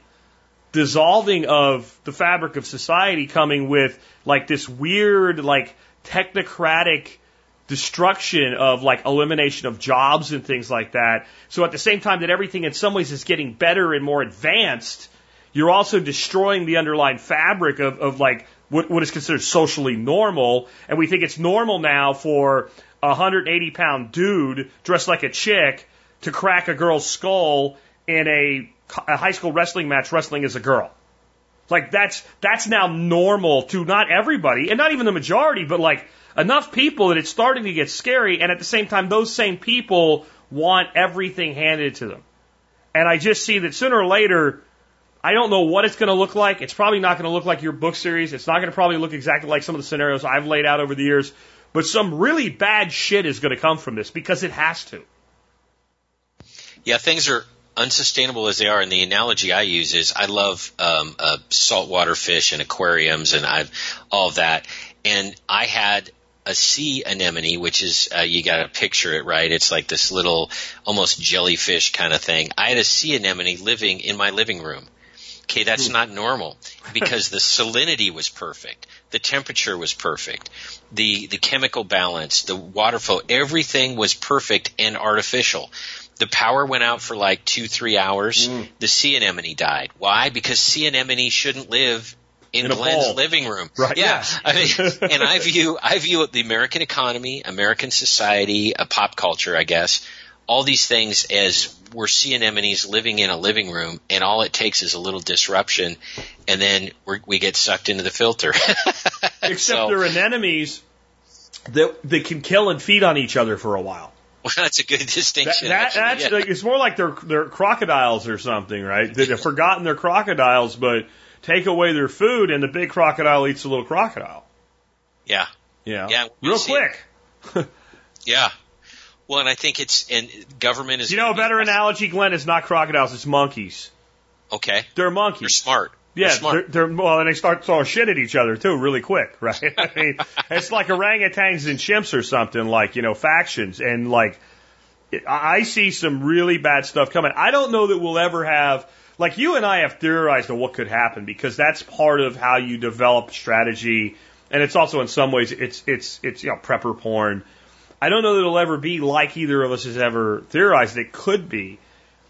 dissolving of the fabric of society coming with like this weird, like technocratic destruction of like elimination of jobs and things like that. So at the same time that everything in some ways is getting better and more advanced, you're also destroying the underlying fabric of, of like what, what is considered socially normal. And we think it's normal now for a 180 pound dude dressed like a chick to crack a girl's skull in a, a high school wrestling match wrestling as a girl. Like that's, that's now normal to not everybody and not even the majority, but like enough people that it's starting to get scary. And at the same time, those same people want everything handed to them. And I just see that sooner or later, I don't know what it's going to look like. It's probably not going to look like your book series. It's not going to probably look exactly like some of the scenarios I've laid out over the years. But some really bad shit is going to come from this because it has to. Yeah, things are unsustainable as they are. And the analogy I use is I love um, uh, saltwater fish and aquariums and I've all of that. And I had a sea anemone, which is uh, you got to picture it right. It's like this little almost jellyfish kind of thing. I had a sea anemone living in my living room. Okay, that's not normal because the salinity was perfect, the temperature was perfect, the the chemical balance, the water flow, everything was perfect and artificial. The power went out for like two, three hours. Mm. The sea anemone died. Why? Because sea anemone shouldn't live in, in Glen's living room. Right. Yeah. yeah. I mean, and I view I view the American economy, American society, a pop culture, I guess, all these things as we're sea anemones living in a living room, and all it takes is a little disruption, and then we get sucked into the filter. Except so, they're anemones that that can kill and feed on each other for a while. Well, that's a good distinction. That, that, actually, that's, yeah. like, it's more like they're they're crocodiles or something, right? They've forgotten they're crocodiles, but take away their food, and the big crocodile eats the little crocodile. Yeah. Yeah. Yeah. Real quick. yeah. Well, and I think it's and government is. You know, a better analogy, Glen, is not crocodiles; it's monkeys. Okay. They're monkeys. They're smart. Yeah, they're, they're well, and they start throwing shit at each other too, really quick, right? I mean, it's like orangutans and chimps or something, like you know, factions, and like I see some really bad stuff coming. I don't know that we'll ever have like you and I have theorized on what could happen because that's part of how you develop strategy, and it's also in some ways it's it's it's you know prepper porn I don't know that it'll ever be like either of us has ever theorized. It could be.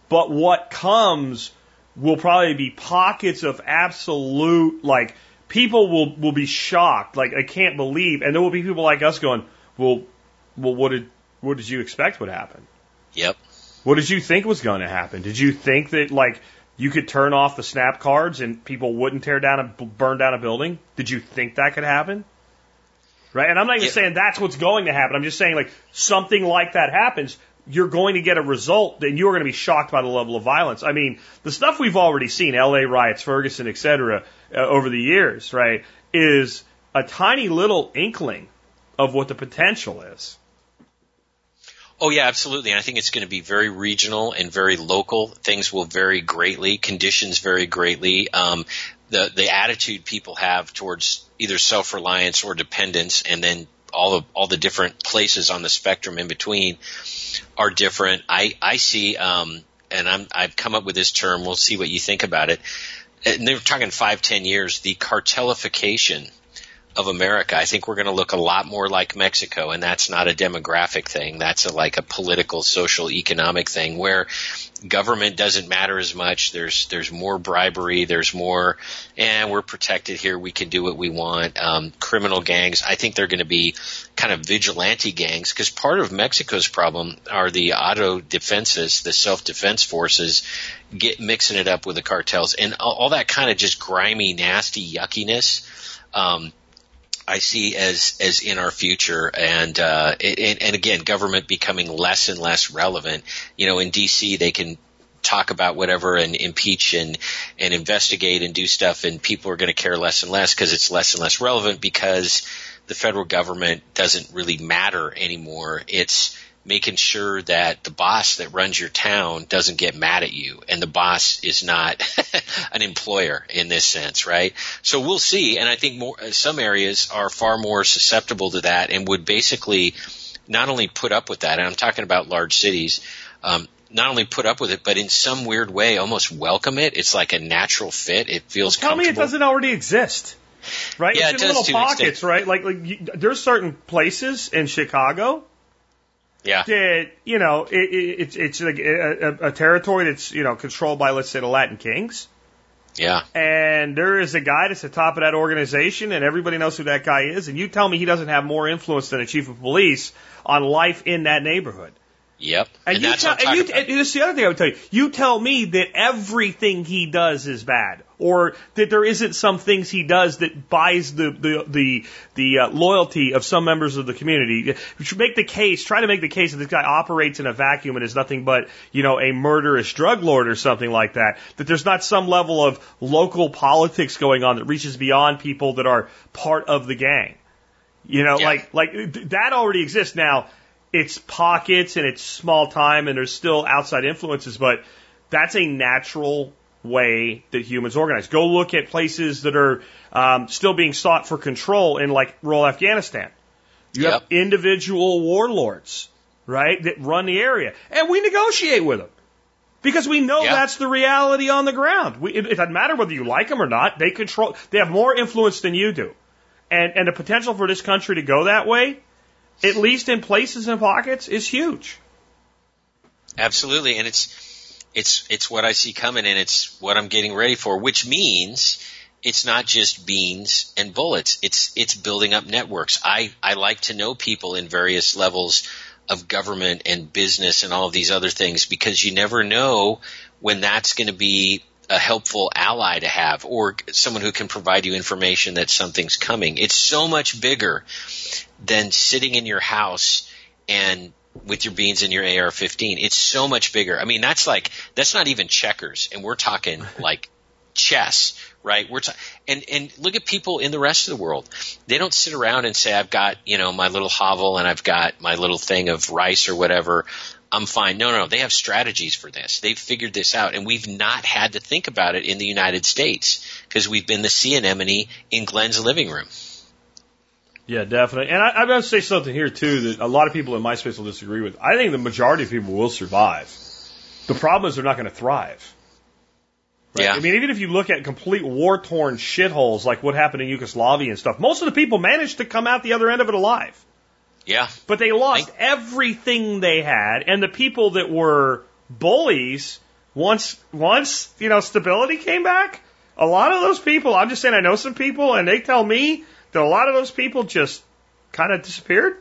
But what comes will probably be pockets of absolute, like, people will, will be shocked. Like, I can't believe. And there will be people like us going, well, well, what did, what did you expect would happen? Yep. What did you think was going to happen? Did you think that, like, you could turn off the snap cards and people wouldn't tear down and burn down a building? Did you think that could happen? Right? And I'm not even yeah. saying that's what's going to happen. I'm just saying like something like that happens, you're going to get a result and you're going to be shocked by the level of violence. I mean, the stuff we've already seen, LA riots, Ferguson, et cetera, uh, over the years, right, is a tiny little inkling of what the potential is. Oh yeah, absolutely. And I think it's going to be very regional and very local. Things will vary greatly. Conditions vary greatly. Um, the the attitude people have towards either self reliance or dependence, and then all the all the different places on the spectrum in between are different. I I see, um, and I'm I've come up with this term. We'll see what you think about it. And they're talking five ten years. The cartelification of America. I think we're going to look a lot more like Mexico, and that's not a demographic thing. That's a, like a political, social, economic thing where government doesn't matter as much. There's there's more bribery. There's more, and we're protected here. We can do what we want. Um, criminal gangs. I think they're going to be kind of vigilante gangs because part of Mexico's problem are the auto defenses, the self defense forces, get mixing it up with the cartels, and all, all that kind of just grimy, nasty yuckiness. Um, I see as as in our future, and uh, and, and again, government becoming less and less relevant. You know, in D.C. they can talk about whatever and impeach and and investigate and do stuff, and people are going to care less and less because it's less and less relevant because the federal government doesn't really matter anymore. It's making sure that the boss that runs your town doesn't get mad at you and the boss is not an employer in this sense, right? So we'll see. And I think more, some areas are far more susceptible to that and would basically not only put up with that, and I'm talking about large cities, um, not only put up with it, but in some weird way almost welcome it. It's like a natural fit. It feels Tell me it doesn't already exist. Right? Yeah, it's it in does little pockets, right? Like, like you, there's certain places in Chicago Yeah. that you know it, it, it's it's like a, a, a territory that's you know controlled by let's say the Latin Kings, Yeah. and there is a guy that's the top of that organization, and everybody knows who that guy is, and you tell me he doesn't have more influence than a chief of police on life in that neighborhood. Yep. And, And, you that's tell, and you, and this is the other thing I would tell you. You tell me that everything he does is bad, or that there isn't some things he does that buys the the the, the uh, loyalty of some members of the community. You should make the case, try to make the case that this guy operates in a vacuum and is nothing but you know a murderous drug lord or something like that. That there's not some level of local politics going on that reaches beyond people that are part of the gang. You know, Yeah. like like that already exists now. It's pockets and it's small time and there's still outside influences, but that's a natural way that humans organize. Go look at places that are um, still being sought for control in like rural Afghanistan. You have individual warlords, right, that run the area, and we negotiate with them. Because we know Yeah. that's the reality on the ground. We, it, it doesn't matter whether you like them or not. They control. They have more influence than you do, and and the potential for this country to go that way, at least in places and pockets, is huge. Absolutely, and it's it's it's what I see coming, and it's what I'm getting ready for. Which means it's not just beans and bullets. It's it's building up networks. I I like to know people in various levels of government and business and all of these other things because you never know when that's going to be a helpful ally to have or someone who can provide you information that something's coming. It's so much bigger than sitting in your house and with your beans and your AR-15. It's so much bigger. I mean, that's like that's not even checkers, and we're talking like chess, right? We're ta- and and look at people in the rest of the world. They don't sit around and say, "I've got you know my little hovel and I've got my little thing of rice or whatever." I'm fine. No, no, they have strategies for this. They've figured this out, and we've not had to think about it in the United States because we've been the sea anemone in Glen's living room. Yeah, definitely. And I, I'm going to say something here too that a lot of people in my space will disagree with. I think the majority of people will survive. The problem is they're not going to thrive. Right? Yeah. I mean, even if you look at complete war torn shitholes like what happened in Yugoslavia and stuff, most of the people managed to come out the other end of it alive. Yeah, But they lost everything they had, and the people that were bullies, once once you know stability came back, a lot of those people. I'm just saying, I know some people, and they tell me that a lot of those people just kind of disappeared.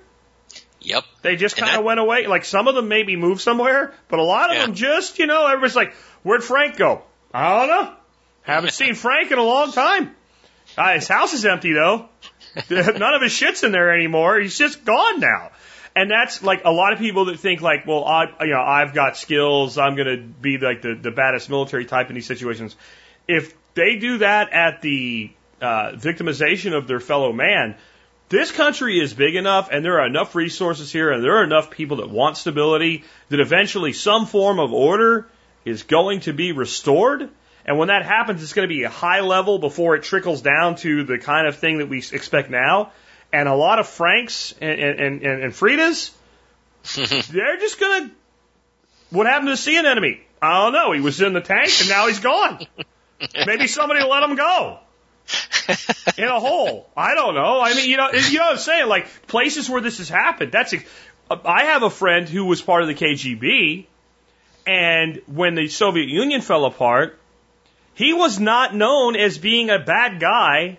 yep. They just kind of went away. Like some of them maybe moved somewhere, but a lot of Yeah. them just, you know, everybody's like, "Where'd Frank go?" I don't know. Haven't seen Frank in a long time. Uh, his house is empty though. None of his shit's in there anymore. He's just gone now. And that's like a lot of people that think like, well, I, you know, I've got skills. I'm going to be like the, the baddest military type in these situations. If they do that at the uh, victimization of their fellow man, this country is big enough and there are enough resources here and there are enough people that want stability that eventually some form of order is going to be restored. And when that happens, it's going to be a high level before it trickles down to the kind of thing that we expect now. And a lot of Franks and, and, and, and Fridas, they're just going to. What happened to the sea anemone? I don't know. He was in the tank and now he's gone. Maybe somebody let him go in a hole. I don't know. I mean, you know, you know what I'm saying? Like places where this has happened. That's. Uh, I have a friend who was part of the KGB, and when the Soviet Union fell apart, he was not known as being a bad guy,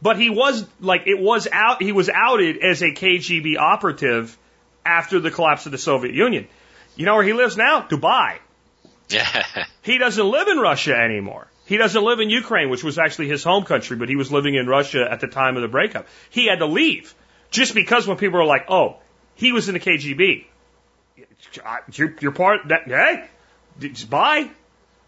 but he was like it was out. He was outed as a KGB operative after the collapse of the Soviet Union. You know where he lives now? Dubai. He doesn't live in Russia anymore. He doesn't live in Ukraine, which was actually his home country, but he was living in Russia at the time of the breakup. He had to leave just because when people were like, "Oh, he was in the KGB," you're, you're part that. Hey, bye.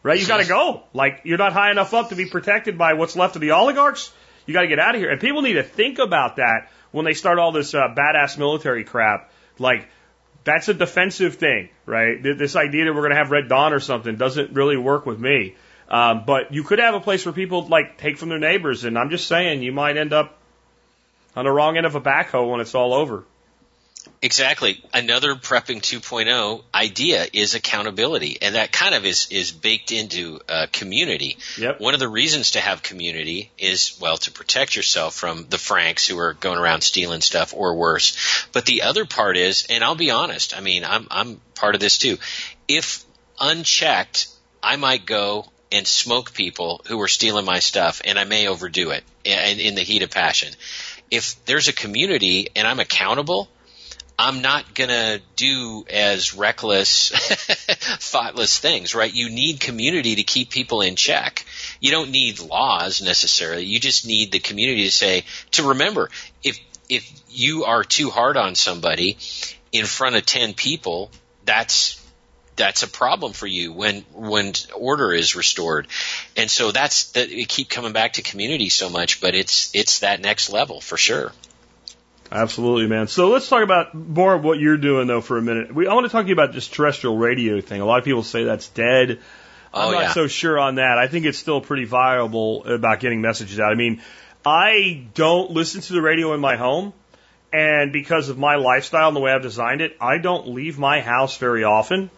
Right? You got to go. Like you're not high enough up to be protected by what's left of the oligarchs. You got to get out of here. And people need to think about that when they start all this uh, badass military crap. Like that's a defensive thing, right? This idea that we're going to have Red Dawn or something doesn't really work with me. Um, but you could have a place where people like take from their neighbors, and I'm just saying you might end up on the wrong end of a backhoe when it's all over. Exactly. Another prepping 2.0 idea is accountability, and that kind of is is baked into uh, community. Yep. One of the reasons to have community is well to protect yourself from the Franks who are going around stealing stuff or worse. But the other part is, and I'll be honest, I mean, I'm I'm part of this too. If unchecked, I might go and smoke people who are stealing my stuff, and I may overdo it in, in the heat of passion. If there's a community and I'm accountable I'm not going to do as reckless, thoughtless things, right? You need community to keep people in check. You don't need laws necessarily. You just need the community to say, to remember, if, if you are too hard on somebody in front of 10 people, that's, that's a problem for you when, when order is restored. And so that's, that, we keep coming back to community so much, but it's, it's that next level for sure. Absolutely, man. So let's talk about more of what you're doing though for a minute. We I want to talk to you about this terrestrial radio thing. A lot of people say that's dead. I'm Oh, not yeah. so sure on that. I think it's still pretty viable about getting messages out. I mean, I don't listen to the radio in my home, and because of my lifestyle and the way I've designed it, I don't leave my house very often.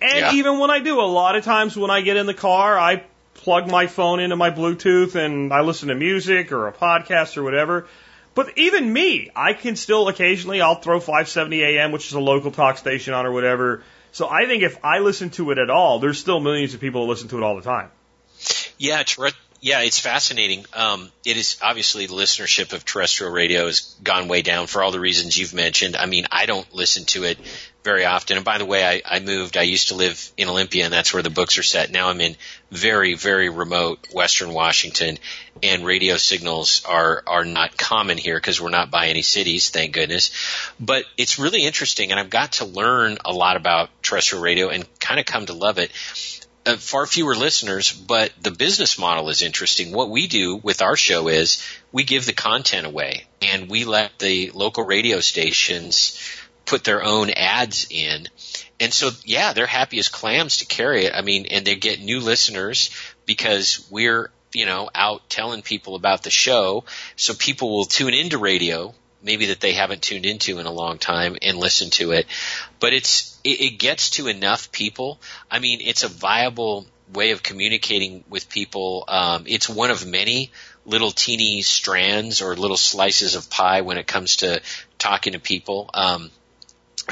And Yeah. even when I do, a lot of times when I get in the car, I plug my phone into my Bluetooth and I listen to music or a podcast or whatever. But even me, I can still occasionally, I'll throw 570 AM, which is a local talk station on or whatever. So I think if I listen to it at all, there's still millions of people that listen to it all the time. Yeah, terre- yeah, it's fascinating. Um, it is obviously the listenership of terrestrial radio has gone way down for all the reasons you've mentioned. I mean, I don't listen to it very often. And by the way, I, I moved. I used to live in Olympia, and that's where the books are set. Now I'm in very, very remote Western Washington, and radio signals are are not common here because we're not by any cities, thank goodness. But it's really interesting, and I've got to learn a lot about terrestrial radio and kind of come to love it uh, far fewer listeners, but the business model is interesting. What we do with our show is we give the content away and we let the local radio stations put their own ads in. And so, yeah, they're happy as clams to carry it. I mean, and they get new listeners because we're, you know, out telling people about the show. So people will tune into radio, maybe that they haven't tuned into in a long time and listen to it. But it's, it, it gets to enough people. I mean, it's a viable way of communicating with people. Um, it's one of many little teeny strands or little slices of pie when it comes to talking to people. Um,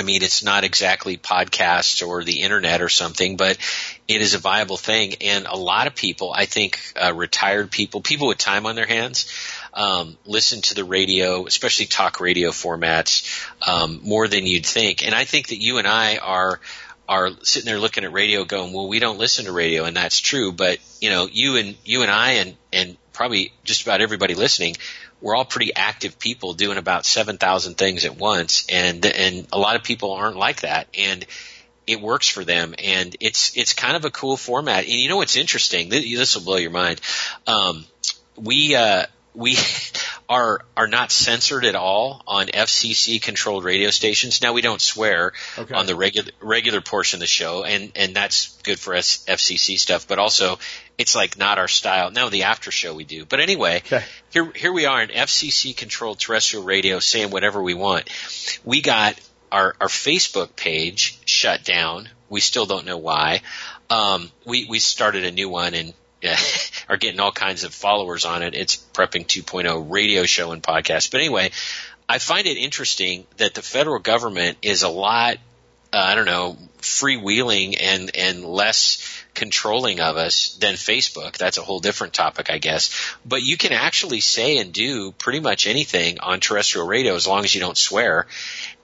I mean, it's not exactly podcasts or the internet or something, but it is a viable thing. And a lot of people, I think, uh, retired people, people with time on their hands, um, listen to the radio, especially talk radio formats, um, more than you'd think. And I think that you and I are are sitting there looking at radio going, well, we don't listen to radio, and that's true. But you know, you and you and I and and probably just about everybody listening, we're all pretty active people doing about seven thousand things at once, and and a lot of people aren't like that, and it works for them, and it's it's kind of a cool format. And you know what's interesting? This will blow your mind. Um, we uh, we are are not censored at all on FCC controlled radio stations. Now we don't swear Okay. on the regular regular portion of the show, and and that's good for us FCC stuff. But also, it's like not our style. Now the after show we do. But anyway, Okay. here here we are in FCC controlled terrestrial radio saying whatever we want. We got our our Facebook page shut down. We still don't know why. Um, we we started a new one and uh, are getting all kinds of followers on it. It's prepping 2.0 radio show and podcast. But anyway, I find it interesting that the federal government is a lot uh, I don't know, freewheeling and and less controlling of us than Facebook. That's a whole different topic, I guess. But you can actually say and do pretty much anything on terrestrial radio as long as you don't swear,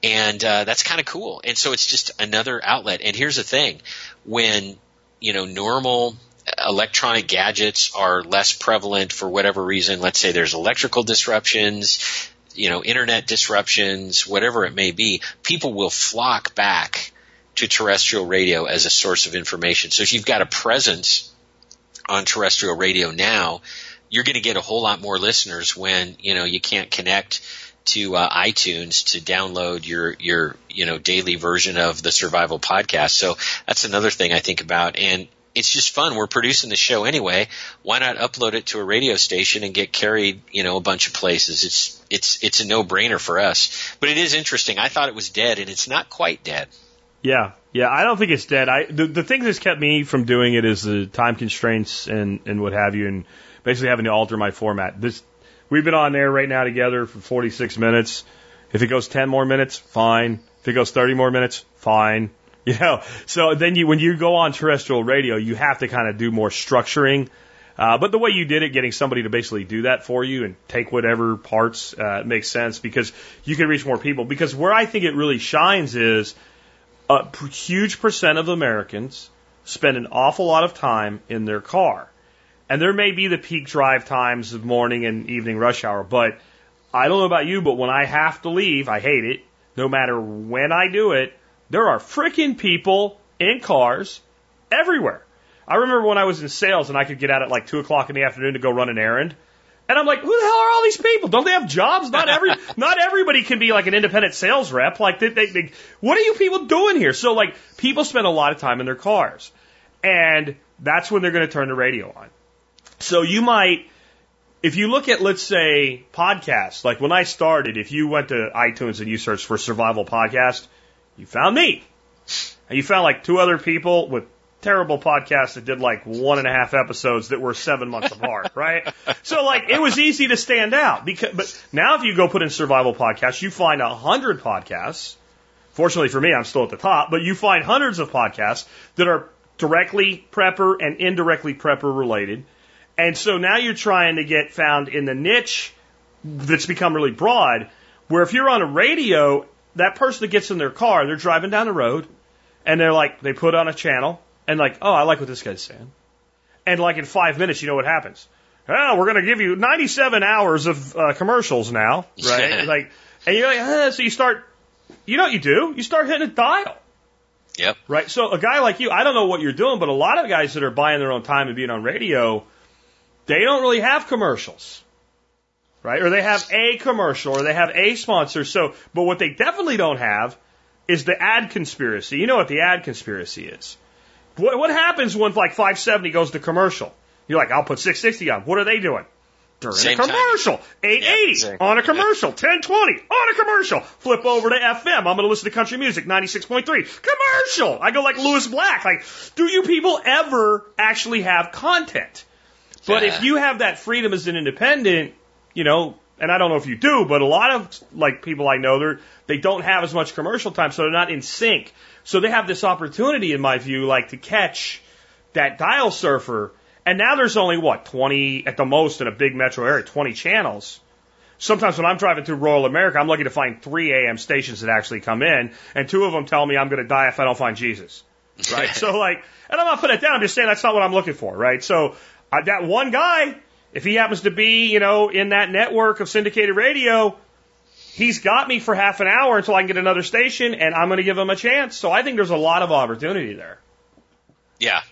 and uh, that's kind of cool. And so it's just another outlet. And here's the thing: when you know normal electronic gadgets are less prevalent for whatever reason, let's say there's electrical disruptions, you know, internet disruptions, whatever it may be, people will flock back to terrestrial radio as a source of information. So if you've got a presence on terrestrial radio now, you're going to get a whole lot more listeners when, you know, you can't connect to uh, iTunes to download your your you know daily version of the survival podcast. So that's another thing I think about and it's just fun. We're producing the show anyway. Why not upload it to a radio station and get carried, you know, a bunch of places? It's it's it's a no-brainer for us. But it is interesting. I thought it was dead and it's not quite dead. Yeah, yeah. I don't think it's dead. I the, the thing that's kept me from doing it is the time constraints and and what have you, and basically having to alter my format. This we've been on there right now together for 46 minutes. If it goes 10 more minutes, fine. If it goes 30 more minutes, fine. You know, so then you when you go on terrestrial radio, you have to kind of do more structuring. Uh, but the way you did it, getting somebody to basically do that for you and take whatever parts uh, makes sense because you can reach more people. Because where I think it really shines is a huge percent of Americans spend an awful lot of time in their car. And there may be the peak drive times of morning and evening rush hour, but I don't know about you, but when I have to leave, I hate it. No matter when I do it, there are freaking people in cars everywhere. I remember when I was in sales and I could get out at like two o'clock in the afternoon to go run an errand. And I'm like, who the hell are all these people? Don't they have jobs? Not every, not everybody can be like an independent sales rep. Like, they, they, they, what are you people doing here? So like, people spend a lot of time in their cars, and that's when they're going to turn the radio on. So you might, if you look at, let's say, podcasts, like when I started, if you went to iTunes and you searched for survival podcast, you found me. And you found like two other people with terrible podcasts that did like one and a half episodes that were seven months apart, right? So like it was easy to stand out because, but now if you go put in survival podcasts, you find a hundred podcasts. Fortunately for me, I'm still at the top, but you find hundreds of podcasts that are directly prepper and indirectly prepper related. And so now you're trying to get found in the niche that's become really broad, where if you're on a radio, that person that gets in their car, they're driving down the road, and they're like, they put on a channel, and like, oh, I like what this guy's saying. And like in five minutes, you know what happens? Oh, we're going to give you 97 hours of uh, commercials now, right? like, and you're like, uh, so you start, you know what you do? You start hitting a dial. Yep. Right. So a guy like you, I don't know what you're doing, but a lot of guys that are buying their own time and being on radio, they don't really have commercials. Right? Or they have a commercial or they have a sponsor. So, but what they definitely don't have is the ad conspiracy. You know what the ad conspiracy is. What, what happens when like 570 goes to commercial? You're like, I'll put 660 on. What are they doing? During Same a time. commercial. 880 exactly. on a commercial. 1020 on a commercial. Flip over to FM. I'm going to listen to country music. 96.3 commercial. I go like Lewis Black. Like, do you people ever actually have content? But if you have that freedom as an independent, you know, and I don't know if you do, but a lot of like people I know, they're they don't have as much commercial time, so they're not in sync. So they have this opportunity, in my view, like to catch that dial surfer. And now there's only what 20 at the most in a big metro area, 20 channels. Sometimes when I'm driving through rural America, I'm lucky to find three AM stations that actually come in, and two of them tell me I'm going to die if I don't find Jesus. Right? so like, and I'm not putting it down. I'm just saying that's not what I'm looking for. Right? So uh, that one guy, if he happens to be, you know, in that network of syndicated radio, he's got me for half an hour until I can get another station, and I'm going to give him a chance. So I think there's a lot of opportunity there. Yeah.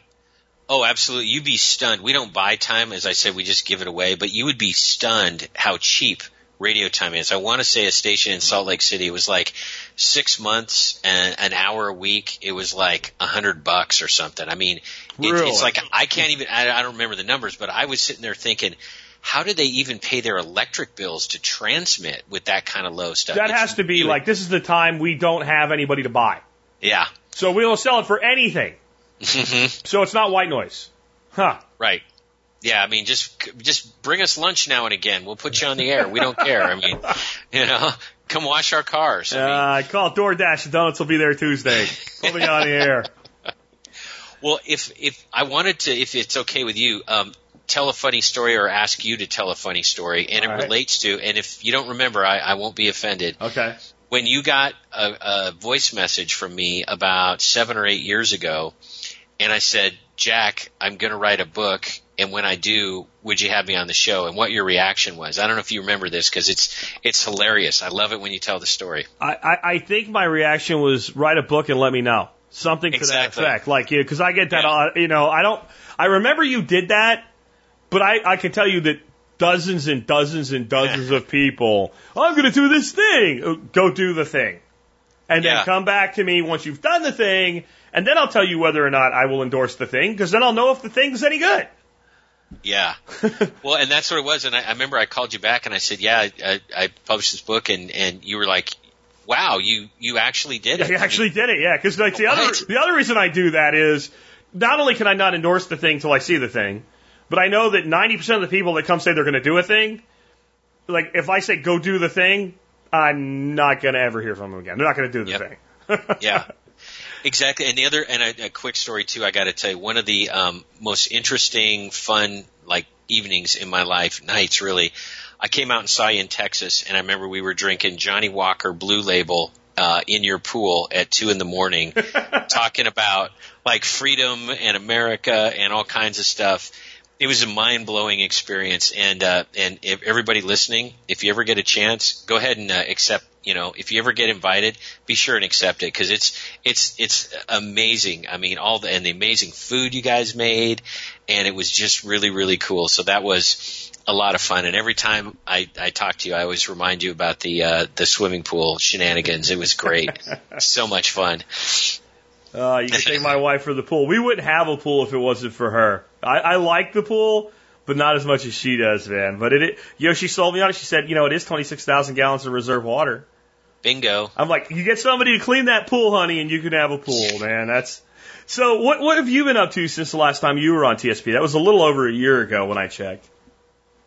Oh, absolutely. You'd be stunned. We don't buy time. As I said, we just give it away, but you would be stunned how cheap radio time is. I want to say a station in Salt Lake City. It was like six months and an hour a week. It was like a hundred bucks or something. I mean, it, Really? it's like I can't even. I, I don't remember the numbers, but I was sitting there thinking. How do they even pay their electric bills to transmit with that kind of low stuff? That It's has to be really- like this is the time we don't have anybody to buy. yeah, So we don't sell it for anything. Mhm. So it's not white noise. Huh. right. Yeah, I mean, just just bring us lunch now and again. We'll put you on the air. We don't care. I mean, you know, come wash our cars. I mean, Uh, call DoorDash. The donuts will be there Tuesday. Put me on the air. Well, if if I wanted to, if it's okay with you, um, tell a funny story or ask you to tell a funny story, and it All right. relates to. And if you don't remember, I, I won't be offended. Okay. When you got a, a voice message from me about seven or eight years ago, and I said, Jack, I'm going to write a book, and when I do, would you have me on the show? And what your reaction was? I don't know if you remember this because it's it's hilarious. I love it when you tell the story. I, I, I think my reaction was write a book and let me know. Something to Exactly. that effect. Like, you, because I get that, Yeah. you know, I don't, I remember you did that, but I, I can tell you that dozens and dozens and dozens of people, I'm going to do this thing. Uh, Go do the thing. And then Yeah. come back to me once you've done the thing, and then I'll tell you whether or not I will endorse the thing, because then I'll know if the thing's any good. Yeah. well, and that's what it was. And I, I remember I called you back and I said, "Yeah, I, I, published this book," and and you were like, "Wow, you you actually did it." I actually did it, yeah. Because like the other the other reason I do that is not only can I not endorse the thing till I see the thing, but I know that ninety percent of the people that come say they're going to do a thing, like if I say go do the thing, I'm not going to ever hear from them again. They're not going to do the Yep. thing. yeah. Exactly. And the other, and a, a quick story too, I got to tell you, one of the um, most interesting, fun, like evenings in my life, nights really, I came out and saw you in Texas, and I remember we were drinking Johnnie Walker Blue Label uh, in your pool at two in the morning, talking about like freedom and America and all kinds of stuff. It was a mind blowing experience, and uh, and if everybody listening, if you ever get a chance, go ahead and uh, accept. You know, if you ever get invited, be sure and accept it because it's it's it's amazing. I mean, all the and the amazing food you guys made, and it was just really really cool. So that was a lot of fun. And every time I, I talk to you, I always remind you about the uh, the swimming pool shenanigans. It was great, so much fun. Uh, you can take my wife for the pool. We wouldn't have a pool if it wasn't for her. I, I like the pool, but not as much as she does, man. But it, it you know, she sold me on it. She said, you know, it is 26,000 gallons of reserve water. Bingo. I'm like, you get somebody to clean that pool, honey, and you can have a pool, man. That's so. What what have you been up to since the last time you were on TSP? That was a little over a year ago when I checked.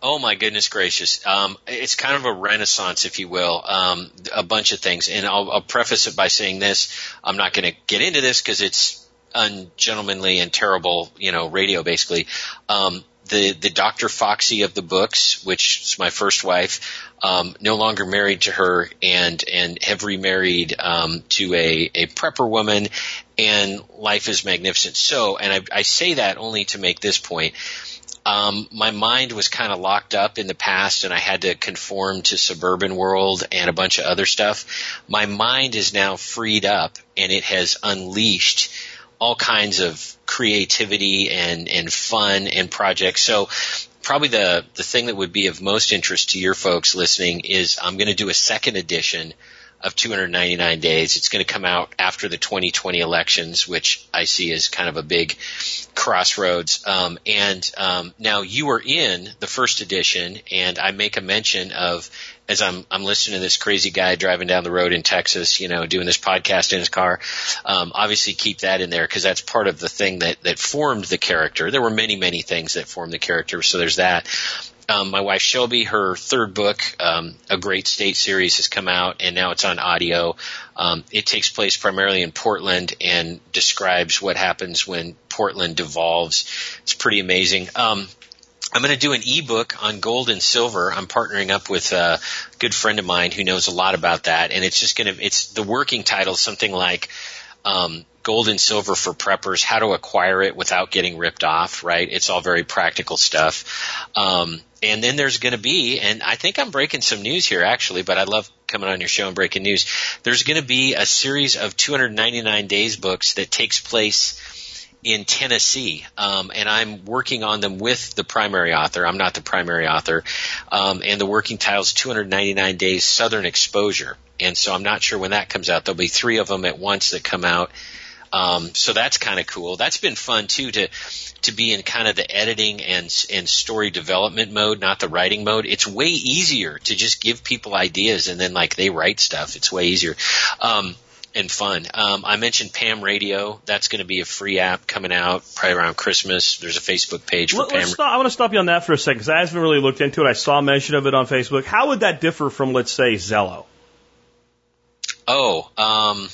Oh my goodness gracious! Um, it's kind of a renaissance, if you will. Um, a bunch of things, and I'll, I'll preface it by saying this: I'm not going to get into this because it's ungentlemanly and terrible, you know, radio basically. Um, the the Dr. Foxy of the books, which is my first wife, um, no longer married to her, and and have remarried um, to a a prepper woman, and life is magnificent. So, and I, I say that only to make this point um, my mind was kind of locked up in the past and I had to conform to suburban world and a bunch of other stuff. My mind is now freed up and it has unleashed all kinds of creativity and, and fun and projects. So probably the, the thing that would be of most interest to your folks listening is I'm going to do a second edition of 299 days. It's going to come out after the 2020 elections, which I see as kind of a big crossroads. Um, and um, now you were in the first edition, and I make a mention of as I'm I'm listening to this crazy guy driving down the road in Texas, you know, doing this podcast in his car. Um, obviously, keep that in there because that's part of the thing that that formed the character. There were many many things that formed the character, so there's that. Um, my wife Shelby, her third book, um, a great state series, has come out, and now it's on audio. Um, it takes place primarily in Portland and describes what happens when Portland devolves. It's pretty amazing. Um, I'm going to do an ebook on gold and silver. I'm partnering up with a good friend of mine who knows a lot about that, and it's just going to. It's the working title something like um, gold and silver for preppers, how to acquire it without getting ripped off, right? It's all very practical stuff. Um, and then there's going to be, and I think I'm breaking some news here actually, but I love coming on your show and breaking news. There's going to be a series of 299 days books that takes place in Tennessee, um, and I'm working on them with the primary author. I'm not the primary author, um, and the working title is 299 Days Southern Exposure. And so I'm not sure when that comes out. There'll be three of them at once that come out. Um, so that's kind of cool. That's been fun too to to be in kind of the editing and and story development mode, not the writing mode. It's way easier to just give people ideas and then like they write stuff. It's way easier. Um, and fun. Um, I mentioned Pam Radio. That's going to be a free app coming out probably around Christmas. There's a Facebook page for Let, Pam. stop, I want to stop you on that for a second because I haven't really looked into it. I saw mention of it on Facebook. How would that differ from, let's say, Zello? Oh, um,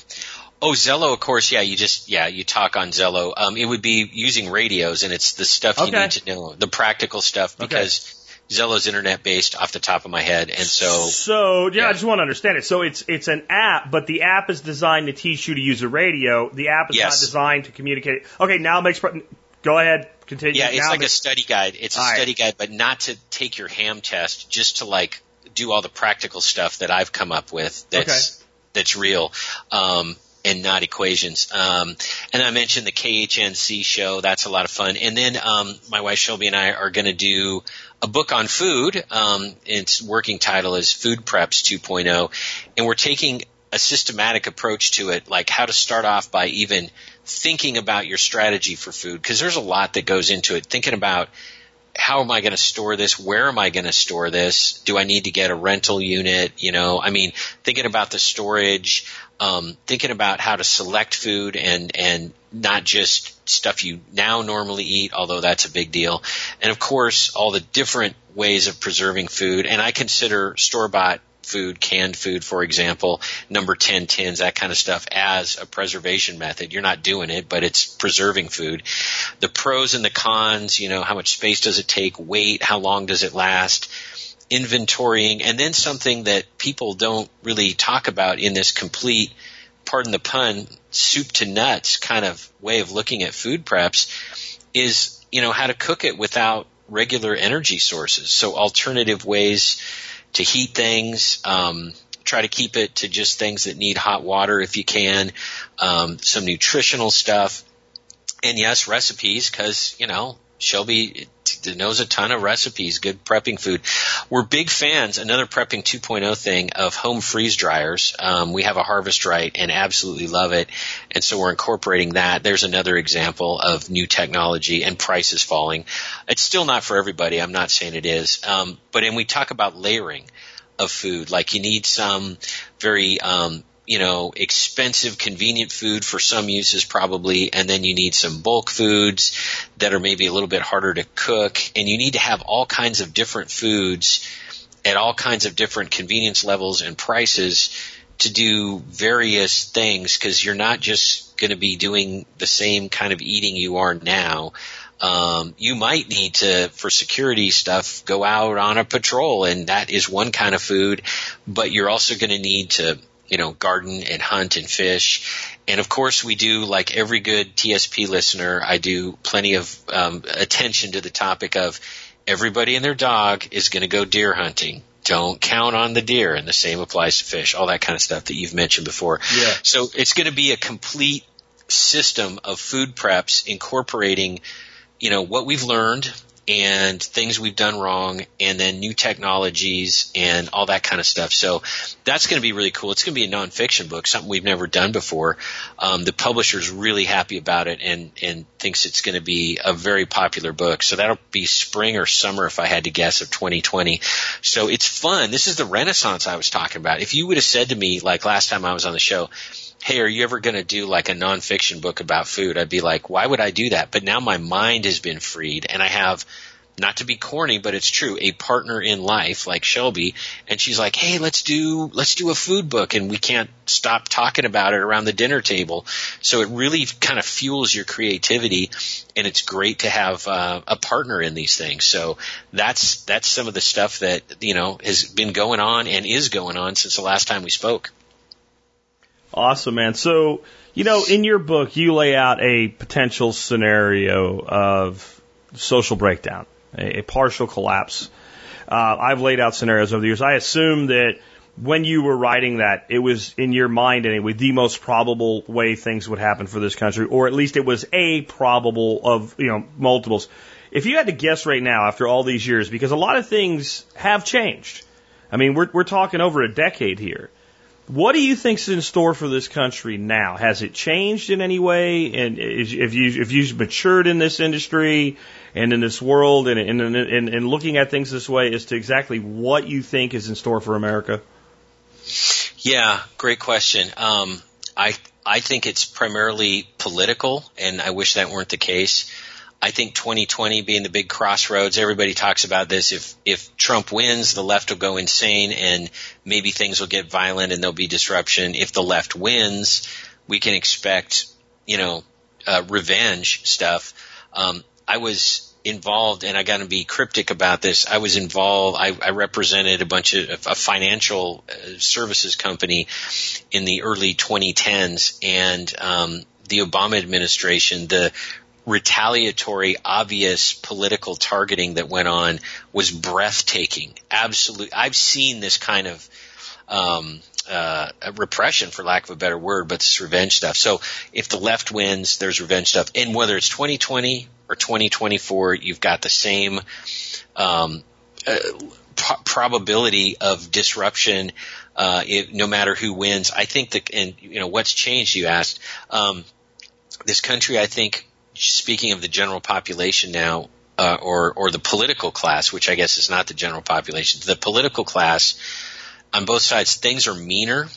oh, Zello, of course, yeah, you just, yeah, you talk on Zello. Um, it would be using radios and it's the stuff you need to know, the practical stuff because Zello's internet based off the top of my head. And so, So yeah, Yeah. I just want to understand it. So it's it's an app, but the app is designed to teach you to use a radio. The app is Yes. not designed to communicate. Okay, now it makes. Go ahead, continue. yeah, it's Now like it a study guide. It's a All right. study guide, but not to take your ham test, just to like do all the practical stuff that I've come up with that's, that's real. Um, and not equations. Um, and I mentioned the KHNC show. That's a lot of fun. And then, um, my wife Shelby and I are going to do a book on food. Um, its working title is Food Preps 2.0. And we're taking a systematic approach to it, like how to start off by even thinking about your strategy for food. Cause there's a lot that goes into it. Thinking about how am I going to store this? Where am I going to store this? Do I need to get a rental unit? You know, I mean, thinking about the storage, um, thinking about how to select food and, and not just stuff you now normally eat, although that's a big deal. And of course, all the different ways of preserving food. And I consider store bought food, canned food, for example, number 10 tins, that kind of stuff as a preservation method. You're not doing it, but it's preserving food. The pros and the cons, you know, how much space does it take, weight, how long does it last, inventorying, and then something that people don't really talk about in this complete, pardon the pun, soup to nuts kind of way of looking at food preps is, you know, how to cook it without regular energy sources. So alternative ways to heat things, um, try to keep it to just things that need hot water if you can, um, some nutritional stuff, and yes, recipes because you know Shelby knows a ton of recipes, good prepping food. We're big fans. Another prepping 2.0 thing of home freeze dryers. Um, we have a Harvest Right and absolutely love it, and so we're incorporating that. There's another example of new technology and prices falling. It's still not for everybody. I'm not saying it is, um, but and we talk about layering of food. Like you need some very um, you know, expensive, convenient food for some uses probably, and then you need some bulk foods that are maybe a little bit harder to cook, and you need to have all kinds of different foods at all kinds of different convenience levels and prices to do various things because you're not just going to be doing the same kind of eating you are now. Um, you might need to, for security stuff, go out on a patrol, and that is one kind of food, but you're also going to need to you know, garden and hunt and fish. And of course, we do, like every good TSP listener, I do plenty of um, attention to the topic of everybody and their dog is going to go deer hunting. Don't count on the deer, and the same applies to fish, all that kind of stuff that you've mentioned before. Yeah. So it's going to be a complete system of food preps incorporating, you know, what we've learned and things we've done wrong and then new technologies and all that kind of stuff. So that's going to be really cool. It's going to be a nonfiction book, something we've never done before. Um, the publisher's really happy about it and, and thinks it's going to be a very popular book. So that'll be spring or summer if I had to guess of 2020. So it's fun. This is the renaissance I was talking about. If you would have said to me like last time I was on the show, hey, are you ever going to do like a nonfiction book about food? I'd be like, why would I do that? But now my mind has been freed and I have, not to be corny, but it's true, a partner in life like Shelby. And she's like, hey, let's do, let's do a food book. And we can't stop talking about it around the dinner table. So it really kind of fuels your creativity. And it's great to have uh, a partner in these things. So that's, that's some of the stuff that, you know, has been going on and is going on since the last time we spoke. Awesome, man. So, you know, in your book, you lay out a potential scenario of social breakdown, a, a partial collapse. Uh, I've laid out scenarios over the years. I assume that when you were writing that, it was in your mind anyway the most probable way things would happen for this country, or at least it was a probable of you know multiples. If you had to guess right now after all these years, because a lot of things have changed. I mean, we're we're talking over a decade here. What do you think's in store for this country now? Has it changed in any way? And if you if you've matured in this industry and in this world and and, and and looking at things this way as to exactly what you think is in store for America? Yeah, great question. Um, I I think it's primarily political, and I wish that weren't the case. I think 2020 being the big crossroads, everybody talks about this. If if Trump wins, the left will go insane and maybe things will get violent and there'll be disruption. If the left wins, we can expect, you know, uh, revenge stuff. Um, I was involved, and I got to be cryptic about this. I was involved. I, I represented a bunch of a financial uh, services company in the early 2010s, and um, the Obama administration, the retaliatory, obvious political targeting that went on was breathtaking. Absolute. I've seen this kind of um, uh, repression, for lack of a better word, but this revenge stuff. So if the left wins, there's revenge stuff, and whether it's 2020 or 2024, you've got the same um, uh, pro- probability of disruption. Uh, it, no matter who wins, I think that, and you know, what's changed? You asked. Um, this country, I think, speaking of the general population now, uh, or or the political class, which I guess is not the general population, the political class on both sides, things are meaner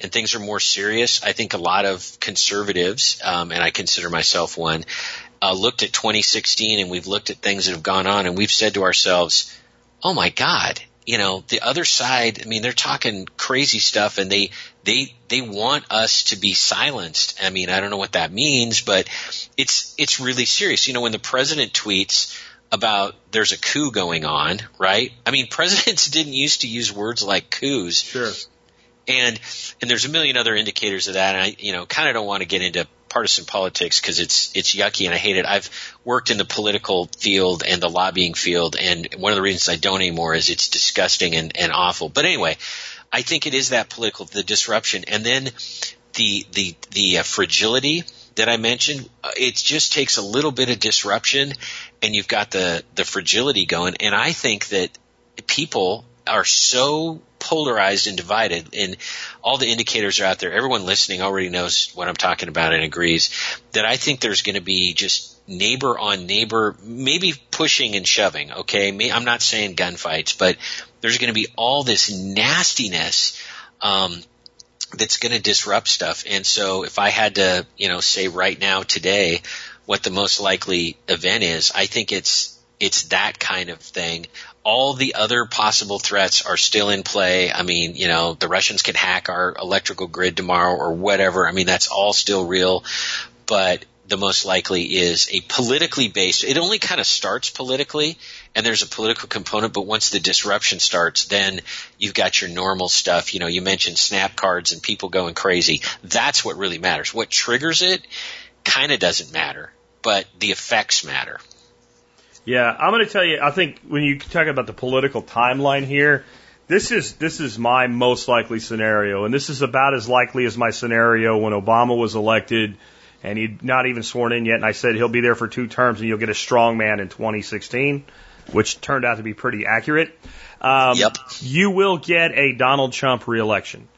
and things are more serious. I think a lot of conservatives, um, and I consider myself one, uh, looked at 2016 and we've looked at things that have gone on and we've said to ourselves, "Oh my God." You know, the other side, I mean, they're talking crazy stuff and they, they they want us to be silenced. I mean, I don't know what that means, but it's it's really serious. You know, when the president tweets about there's a coup going on, right? I mean, presidents didn't used to use words like coups. Sure. And and there's a million other indicators of that. And I, you know, kind of don't want to get into partisan politics because it's it's yucky and I hate it. I've worked in the political field and the lobbying field, and one of the reasons I don't anymore is it's disgusting and, and awful. But anyway, I think it is that political, the disruption, and then the the the uh, fragility that I mentioned. Uh, it just takes a little bit of disruption, and you've got the the fragility going. And I think that people are so polarized and divided and all the indicators are out there everyone listening already knows what i'm talking about and agrees that i think there's going to be just neighbor on neighbor maybe pushing and shoving okay i'm not saying gunfights but there's going to be all this nastiness um, that's going to disrupt stuff. And so if I had to, you know, say right now today what the most likely event is, I think it's it's that kind of thing. All the other possible threats are still in play. I mean, you know, the Russians can hack our electrical grid tomorrow or whatever. I mean, that's all still real. But the most likely is a politically based, it only kind of starts politically and there's a political component, but once the disruption starts, then you've got your normal stuff. You know, you mentioned snap cards and people going crazy. That's what really matters. What triggers it kind of doesn't matter, but the effects matter. Yeah, I'm going to tell you. I think when you talk about the political timeline here, this is this is my most likely scenario, and this is about as likely as my scenario when Obama was elected, and he'd not even sworn in yet. And I said he'll be there for two terms, and you'll get a strong man in 2016 which turned out to be pretty accurate. Um, yep. You will get a Donald Trump reelection,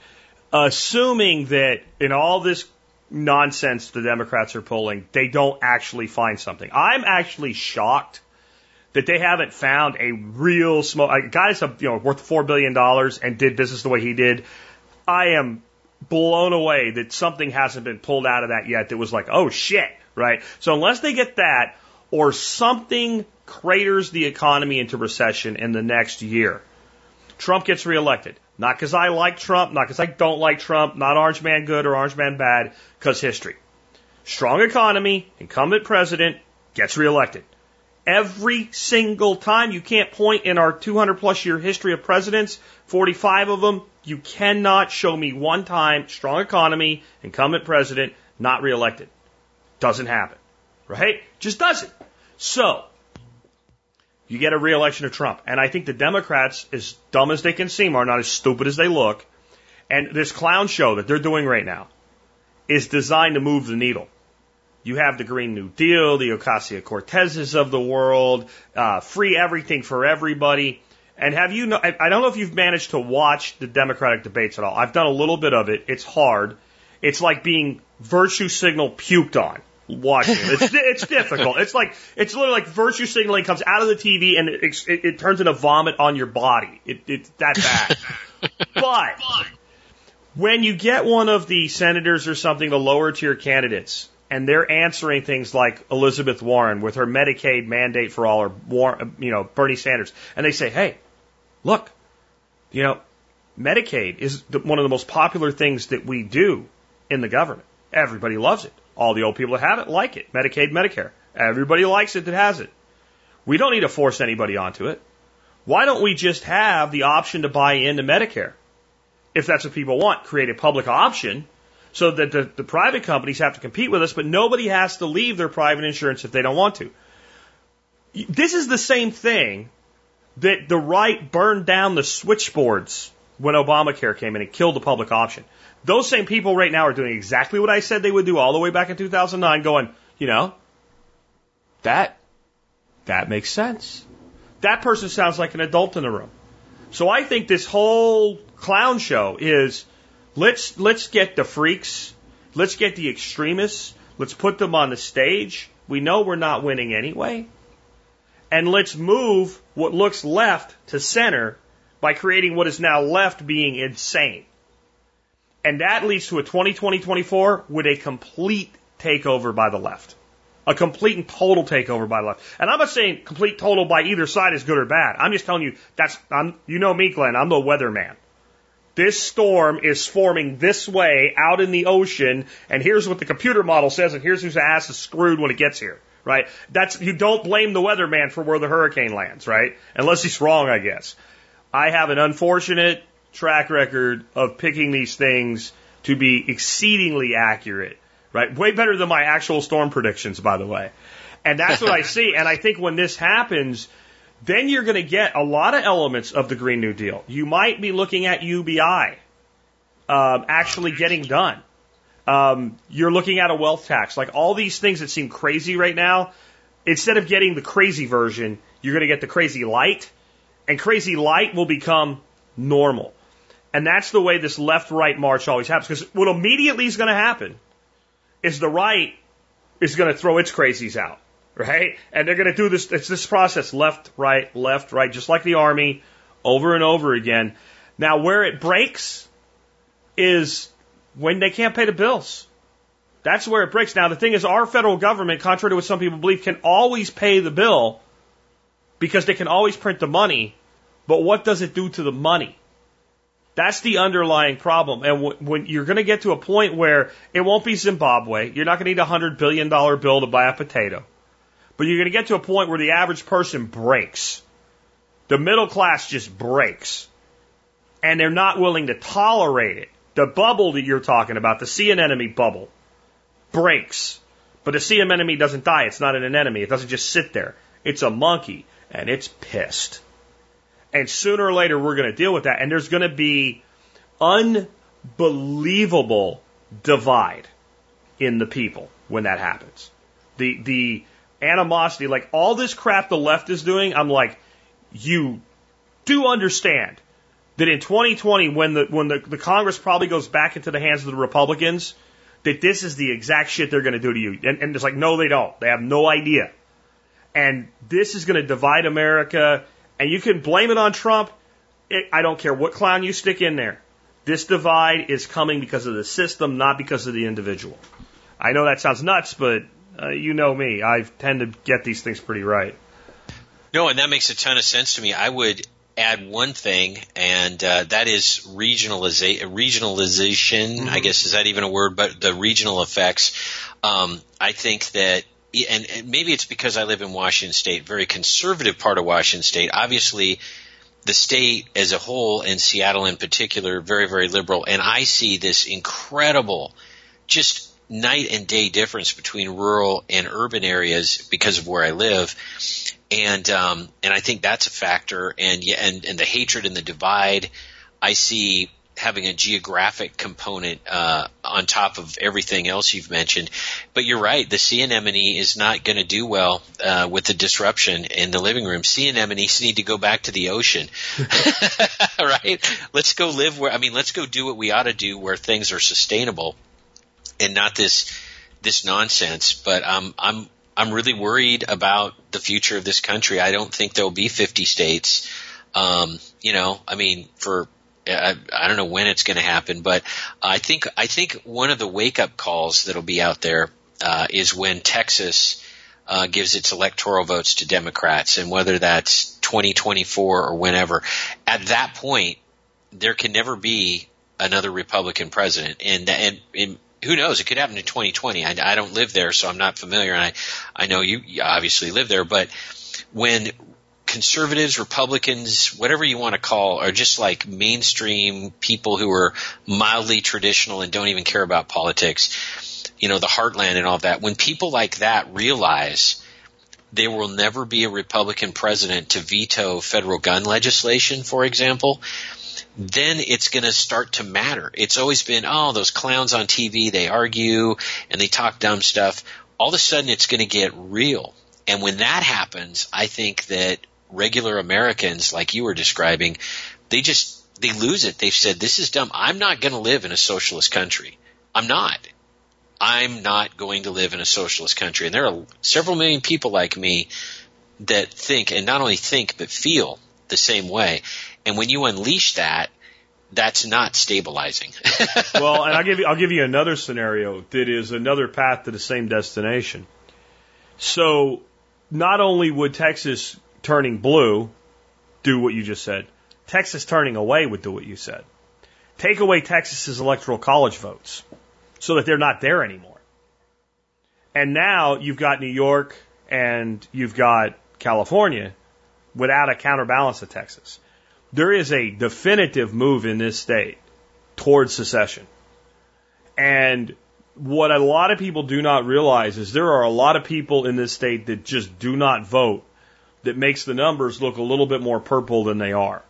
assuming that in all this nonsense the Democrats are pulling, they don't actually find something. I'm actually shocked that they haven't found a real smoke. A guy that's you know worth four billion dollars and did business the way he did. I am blown away that something hasn't been pulled out of that yet. That was like, oh shit, right? So unless they get that or something craters the economy into recession in the next year. Trump gets reelected. Not because I like Trump, not because I don't like Trump, not Orange Man good or Orange Man bad, because history. Strong economy, incumbent president, gets reelected. Every single time, you can't point in our 200 plus year history of presidents, 45 of them, you cannot show me one time strong economy, incumbent president, not reelected. Doesn't happen. Right? Just doesn't. So, you get a reelection of Trump. And I think the Democrats, as dumb as they can seem, are not as stupid as they look. And this clown show that they're doing right now is designed to move the needle. You have the Green New Deal, the Ocasio Cortezes of the world, uh, free everything for everybody. And have you, I don't know if you've managed to watch the Democratic debates at all. I've done a little bit of it. It's hard. It's like being virtue signal puked on watching it. It's, it's difficult. It's like, it's literally like virtue signaling comes out of the TV and it, it, it turns into vomit on your body. It, it's that bad. but when you get one of the senators or something, the lower tier candidates, and they're answering things like Elizabeth Warren with her Medicaid mandate for all, or Warren, you know Bernie Sanders, and they say, "Hey, look, you know, Medicaid is the, one of the most popular things that we do in the government. Everybody loves it. All the old people that have it like it. Medicaid, Medicare. Everybody likes it that has it. We don't need to force anybody onto it. Why don't we just have the option to buy into Medicare? If that's what people want, create a public option so that the, the private companies have to compete with us, but nobody has to leave their private insurance if they don't want to. This is the same thing that the right burned down the switchboards when Obamacare came in and killed the public option. Those same people right now are doing exactly what I said they would do all the way back in 2009, going, you know, that, that makes sense. That person sounds like an adult in the room. So I think this whole clown show is Let's let's get the freaks, let's get the extremists, let's put them on the stage. We know we're not winning anyway. And let's move what looks left to center by creating what is now left being insane. And that leads to a 2020-24 with a complete takeover by the left. A complete and total takeover by the left. And I'm not saying complete total by either side is good or bad. I'm just telling you that's I'm you know me, Glen, I'm the weatherman. This storm is forming this way out in the ocean, and here's what the computer model says, and here's whose ass is screwed when it gets here, right? That's, you don't blame the weatherman for where the hurricane lands, right? Unless he's wrong, I guess. I have an unfortunate track record of picking these things to be exceedingly accurate, right? Way better than my actual storm predictions, by the way. And that's what I see. And I think when this happens, then you're going to get a lot of elements of the Green New Deal. You might be looking at UBI um, actually getting done. Um, you're looking at a wealth tax, like all these things that seem crazy right now. Instead of getting the crazy version, you're going to get the crazy light, and crazy light will become normal. And that's the way this left-right march always happens. Because what immediately is going to happen is the right is going to throw its crazies out right? And they're going to do this, it's this process left, right, left, right, just like the army over and over again. Now, where it breaks is when they can't pay the bills. That's where it breaks. Now, the thing is, our federal government, contrary to what some people believe, can always pay the bill because they can always print the money. But what does it do to the money? That's the underlying problem. And w- when you're going to get to a point where it won't be Zimbabwe, you're not going to need a hundred billion dollar bill to buy a potato. But you're going to get to a point where the average person breaks. The middle class just breaks. And they're not willing to tolerate it. The bubble that you're talking about, the sea anemone bubble, breaks. But the sea anemone doesn't die. It's not an anemone. It doesn't just sit there. It's a monkey and it's pissed. And sooner or later we're going to deal with that. And there's going to be unbelievable divide in the people when that happens. The, the, animosity, like all this crap the left is doing, I'm like, you do understand that in 2020, when the when the, the Congress probably goes back into the hands of the Republicans, that this is the exact shit they're going to do to you. And, and it's like, no, they don't. They have no idea. And this is going to divide America. And you can blame it on Trump. It, I don't care what clown you stick in there. This divide is coming because of the system, not because of the individual. I know that sounds nuts, but uh, you know me. I tend to get these things pretty right. No, and that makes a ton of sense to me. I would add one thing, and uh, that is regionaliza- regionalization. Mm-hmm. I guess is that even a word? But the regional effects. Um, I think that, and, and maybe it's because I live in Washington State, very conservative part of Washington State. Obviously, the state as a whole, and Seattle in particular, very very liberal. And I see this incredible, just night and day difference between rural and urban areas because of where I live. And, um, and I think that's a factor. And yeah, and, and the hatred and the divide I see having a geographic component uh, on top of everything else you've mentioned. But you're right, the sea anemone is not going to do well uh, with the disruption in the living room. Sea anemones need to go back to the ocean, right? Let's go live where. I mean, let's go do what we ought to do where things are sustainable, and not this this nonsense. But um, I'm I'm really worried about the future of this country. I don't think there'll be 50 states. Um, you know, I mean, for I, I don't know when it's going to happen, but I think I think one of the wake up calls that'll be out there uh, is when Texas uh, gives its electoral votes to Democrats, and whether that's 2024 or whenever. At that point, there can never be another Republican president, and and, and who knows? It could happen in 2020. I, I don't live there, so I'm not familiar, and I I know you obviously live there, but when conservatives, Republicans, whatever you want to call, are just like mainstream people who are mildly traditional and don't even care about politics, you know, the heartland and all that. When people like that realize there will never be a Republican president to veto federal gun legislation, for example, then it's going to start to matter. It's always been, oh, those clowns on TV, they argue and they talk dumb stuff. All of a sudden it's going to get real. And when that happens, I think that regular Americans, like you were describing, they just they lose it. They've said, "This is dumb. I'm not going to live in a socialist country. I'm not. I'm not going to live in a socialist country." And there are several million people like me that think, and not only think but feel the same way. And when you unleash that, that's not stabilizing. well, and I'll give you I'll give you another scenario that is another path to the same destination. So, not only would Texas turning blue do what you just said. Texas turning away would do what you said. Take away Texas's electoral college votes so that they're not there anymore. And now you've got New York and you've got California without a counterbalance to Texas. There is a definitive move in this state towards secession. And what a lot of people do not realize is there are a lot of people in this state that just do not vote that makes the numbers look a little bit more purple than they are.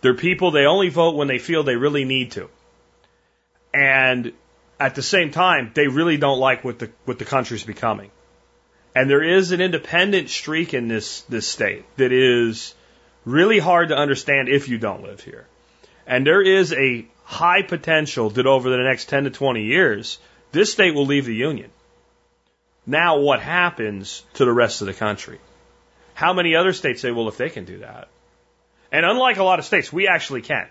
They're people, they only vote when they feel they really need to. And at the same time, they really don't like what the, what the country's becoming. And there is an independent streak in this, this state that is really hard to understand if you don't live here. And there is a high potential that over the next 10 to 20 years, this state will leave the Union. Now, what happens to the rest of the country? How many other states say, well, if they can do that? And unlike a lot of states, we actually can.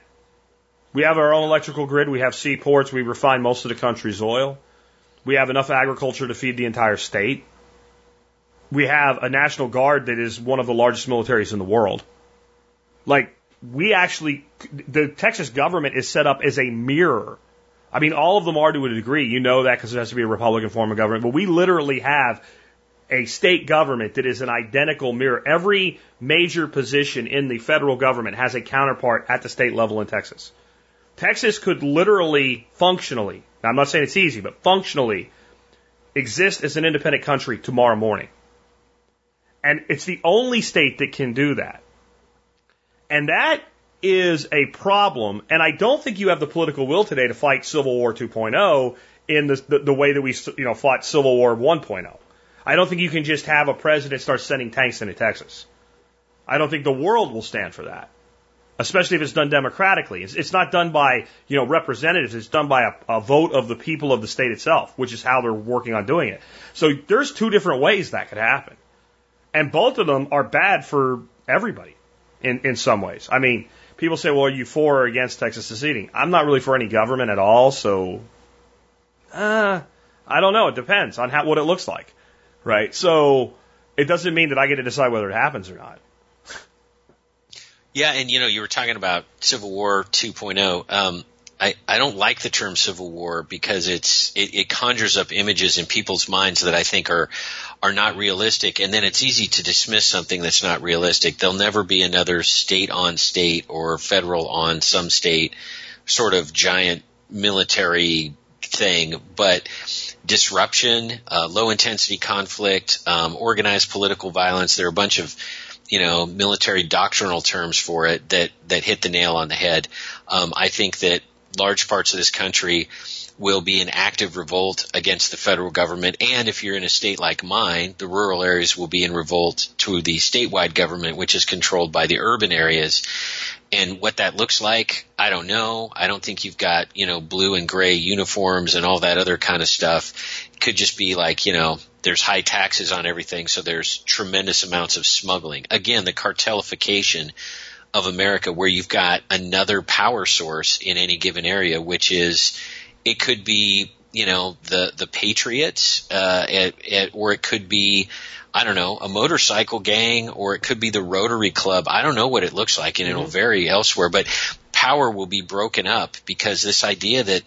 We have our own electrical grid. We have seaports. We refine most of the country's oil. We have enough agriculture to feed the entire state. We have a National Guard that is one of the largest militaries in the world. Like, we actually, the Texas government is set up as a mirror. I mean, all of them are to a degree. You know that because it has to be a Republican form of government. But we literally have a state government that is an identical mirror. Every major position in the federal government has a counterpart at the state level in Texas. Texas could literally, functionally, now I'm not saying it's easy, but functionally exist as an independent country tomorrow morning. And it's the only state that can do that. And that is a problem. And I don't think you have the political will today to fight Civil War 2.0 in the, the, the way that we you know, fought Civil War 1.0. I don't think you can just have a president start sending tanks into Texas. I don't think the world will stand for that, especially if it's done democratically. It's, it's not done by you know representatives. It's done by a, a vote of the people of the state itself, which is how they're working on doing it. So there's two different ways that could happen, and both of them are bad for everybody in in some ways. I mean, people say, "Well, are you for or against Texas seceding?" I'm not really for any government at all, so uh, I don't know. It depends on how what it looks like right? So it doesn't mean that I get to decide whether it happens or not. Yeah, and you know, you were talking about Civil War 2.0. Um, I, I don't like the term Civil War because it's it, it conjures up images in people's minds that I think are are not realistic, and then it's easy to dismiss something that's not realistic. There'll never be another state on state or federal on some state sort of giant military thing, but disruption, uh, low intensity conflict, um, organized political violence. There are a bunch of you know military doctrinal terms for it that that hit the nail on the head. Um, I think that large parts of this country will be in active revolt against the federal government. And if you're in a state like mine, the rural areas will be in revolt to the statewide government, which is controlled by the urban areas. And what that looks like, I don't know. I don't think you've got, you know, blue and gray uniforms and all that other kind of stuff. It could just be like, you know, there's high taxes on everything, so there's tremendous amounts of smuggling. Again, the cartelification of America where you've got another power source in any given area, which is it could be you know the the Patriots, uh, at, at, or it could be I don't know a motorcycle gang, or it could be the Rotary Club. I don't know what it looks like, and mm-hmm. it'll vary elsewhere. But power will be broken up because this idea that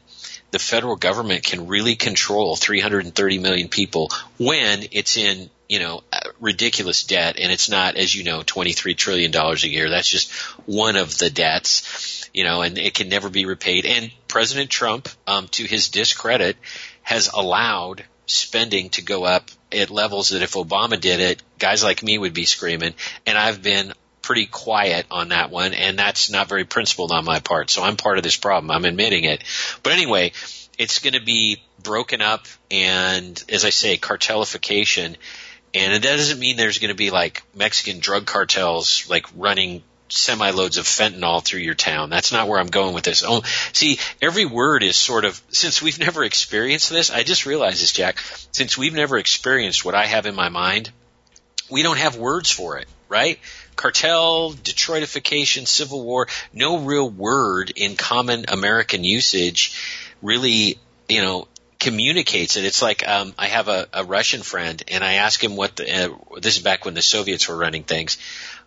the federal government can really control 330 million people when it's in you know ridiculous debt and it's not as you know 23 trillion dollars a year that's just one of the debts you know and it can never be repaid and president trump um, to his discredit has allowed spending to go up at levels that if obama did it guys like me would be screaming. And i've been pretty quiet on that one. And that's not very principled on my part. So i'm part of this problem. I'm admitting it. But anyway it's going to be broken up and as i say cartelification. And it doesn't mean there's going to be like Mexican drug cartels like running semi loads of fentanyl through your town. That's not where I'm going with this. Oh, see, every word is sort of, since we've never experienced this, I just realized this, Jack, since we've never experienced what I have in my mind, we don't have words for it, right? Cartel, Detroitification, Civil War, no real word in common American usage really, you know, communicates it. It's like um, I have a, a Russian friend, and I ask him what the uh, this is back when the Soviets were running things.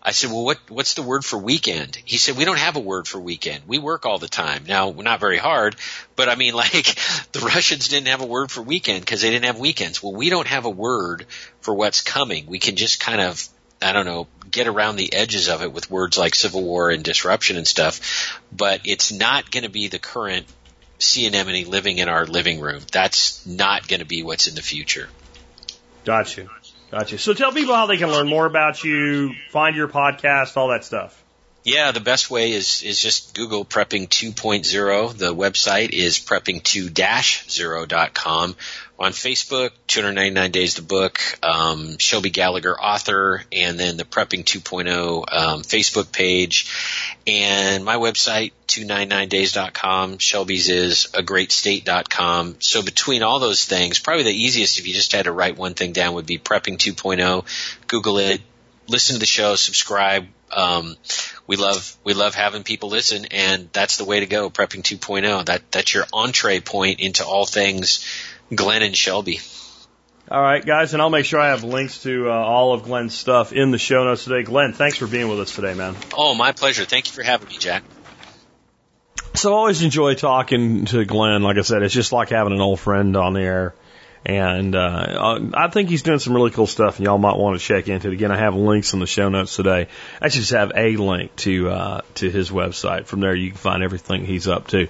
I said, "Well, what what's the word for weekend?" He said, "We don't have a word for weekend. We work all the time. Now, we're not very hard, but I mean, like the Russians didn't have a word for weekend because they didn't have weekends. Well, we don't have a word for what's coming. We can just kind of I don't know, get around the edges of it with words like civil war and disruption and stuff, but it's not going to be the current sea anemone living in our living room. That's not going to be what's in the future. Gotcha. Gotcha. So tell people how they can learn more about you, find your podcast, all that stuff. Yeah, the best way is is just Google Prepping 2.0. The website is prepping2-0.com. On Facebook, 299 Days to Book, um, Shelby Gallagher author, and then the Prepping 2.0 um, Facebook page, and my website 299days.com. Shelby's is a great state.com. So between all those things, probably the easiest if you just had to write one thing down would be Prepping 2.0. Google it, listen to the show, subscribe. Um, we love we love having people listen, and that's the way to go. Prepping 2.0. That that's your entree point into all things Glen and Shelby. All right, guys, and I'll make sure I have links to uh, all of Glen's stuff in the show notes today. Glen, thanks for being with us today, man. Oh, my pleasure. Thank you for having me, Jack. So I always enjoy talking to Glenn. Like I said, it's just like having an old friend on the air. And uh, I think he's doing some really cool stuff, and y'all might want to check into it. Again, I have links in the show notes today. I just have a link to uh, to his website. From there, you can find everything he's up to.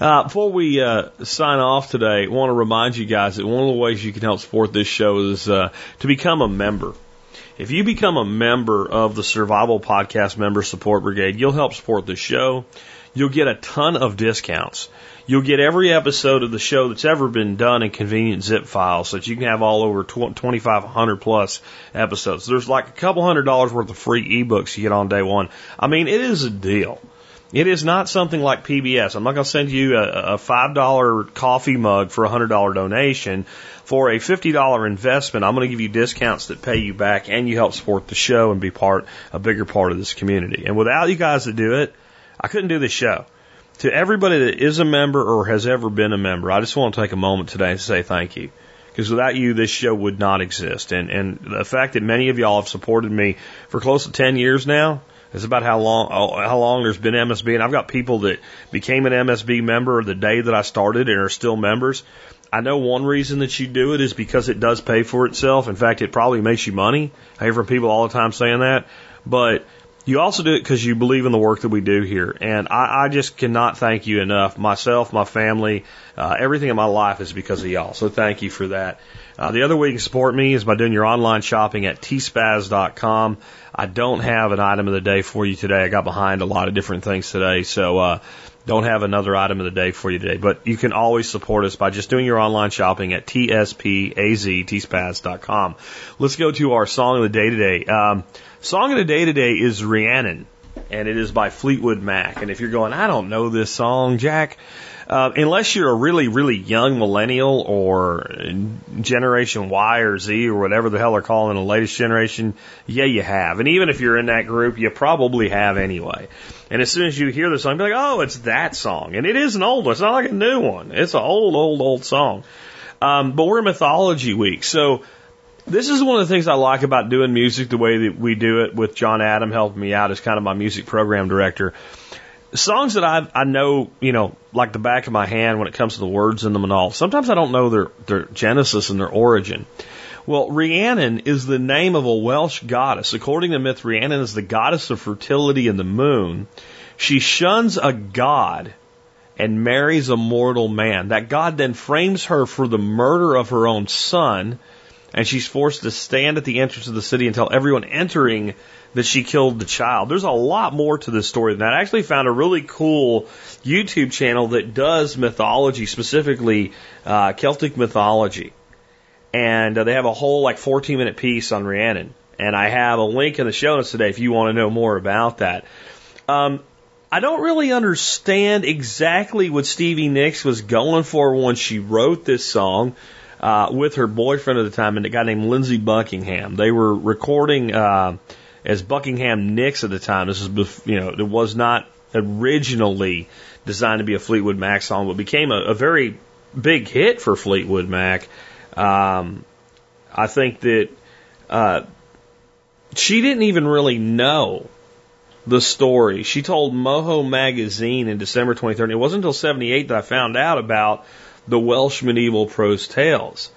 Uh, before we uh, sign off today, I want to remind you guys that one of the ways you can help support this show is uh, to become a member. If you become a member of the Survival Podcast Member Support Brigade, you'll help support the show. You'll get a ton of discounts. You'll get every episode of the show that's ever been done in convenient zip files so that you can have all over 2,500 plus episodes. There's like a couple hundred dollars worth of free ebooks you get on day one. I mean, it is a deal. It is not something like PBS. I'm not going to send you a, a $5 coffee mug for a $100 donation. For a $50 investment, I'm going to give you discounts that pay you back and you help support the show and be part, a bigger part of this community. And without you guys to do it, I couldn't do this show to everybody that is a member or has ever been a member, I just want to take a moment today to say thank you. Because without you, this show would not exist. And, and the fact that many of y'all have supported me for close to 10 years now is about how long, how long there's been MSB. And I've got people that became an MSB member the day that I started and are still members. I know one reason that you do it is because it does pay for itself. In fact, it probably makes you money. I hear from people all the time saying that. But You also do it because you believe in the work that we do here. And I, I just cannot thank you enough. Myself, my family, uh, everything in my life is because of y'all. So thank you for that. Uh, the other way you can support me is by doing your online shopping at tspaz.com. I don't have an item of the day for you today. I got behind a lot of different things today. So, uh, don't have another item of the day for you today, but you can always support us by just doing your online shopping at tspaz.com. Let's go to our song of the day today. Um, song of the day today is Rhiannon, and it is by Fleetwood Mac. And if you're going, I don't know this song, Jack, uh, unless you're a really, really young millennial or Generation Y or Z or whatever the hell they're calling the latest generation, yeah, you have. And even if you're in that group, you probably have anyway. And as soon as you hear the song, be like, oh, it's that song. And it is an old one. It's not like a new one. It's an old, old, old song. Um, but we're Mythology Week. So this is one of the things I like about doing music the way that we do it with John Adam helping me out as kind of my music program director songs that I I know, you know, like the back of my hand when it comes to the words in them and all. Sometimes I don't know their their genesis and their origin. Well, Rhiannon is the name of a Welsh goddess. According to myth, Rhiannon is the goddess of fertility and the moon. She shuns a god and marries a mortal man. That god then frames her for the murder of her own son, and she's forced to stand at the entrance of the city and tell everyone entering that she killed the child. There's a lot more to this story than that. I actually found a really cool YouTube channel that does mythology, specifically uh, Celtic mythology. And uh, they have a whole like 14 minute piece on Rhiannon. And I have a link in the show notes today if you want to know more about that. Um, I don't really understand exactly what Stevie Nicks was going for when she wrote this song uh, with her boyfriend at the time, and a guy named Lindsey Buckingham. They were recording uh, as Buckingham Nicks at the time. This is, you know, it was not originally designed to be a Fleetwood Mac song, but became a, a very big hit for Fleetwood Mac. Um, I think that uh, she didn't even really know the story. She told Mojo magazine in December 2013. It wasn't until 78 that I found out about the Welsh medieval prose tales.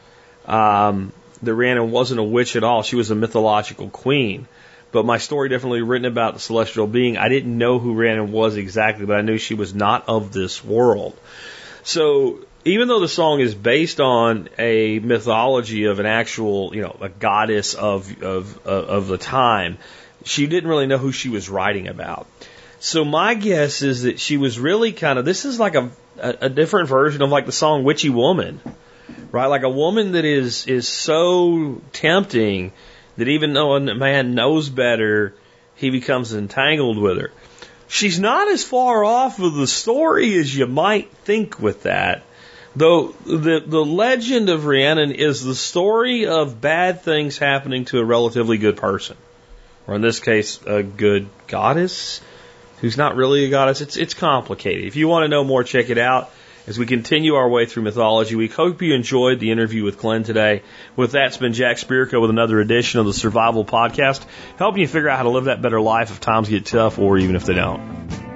Um, that Rhiannon wasn't a witch at all. She was a mythological queen but my story definitely written about the celestial being. I didn't know who Rhiannon was exactly, but I knew she was not of this world. So even though the song is based on a mythology of an actual, you know, a goddess of of of the time, she didn't really know who she was writing about. So my guess is that she was really kind of this is like a a, a different version of like the song Witchy Woman, right? Like a woman that is is so tempting that even though a man knows better, he becomes entangled with her. She's not as far off of the story as you might think with that. Though the the legend of Rhiannon is the story of bad things happening to a relatively good person, or in this case, a good goddess who's not really a goddess. It's it's complicated. If you want to know more, check it out as we continue our way through Mythology Week. Hope you enjoyed the interview with Glen today. With that, it's been Jack Spirko with another edition of the Survival Podcast, helping you figure out how to live that better life if times get tough or even if they don't.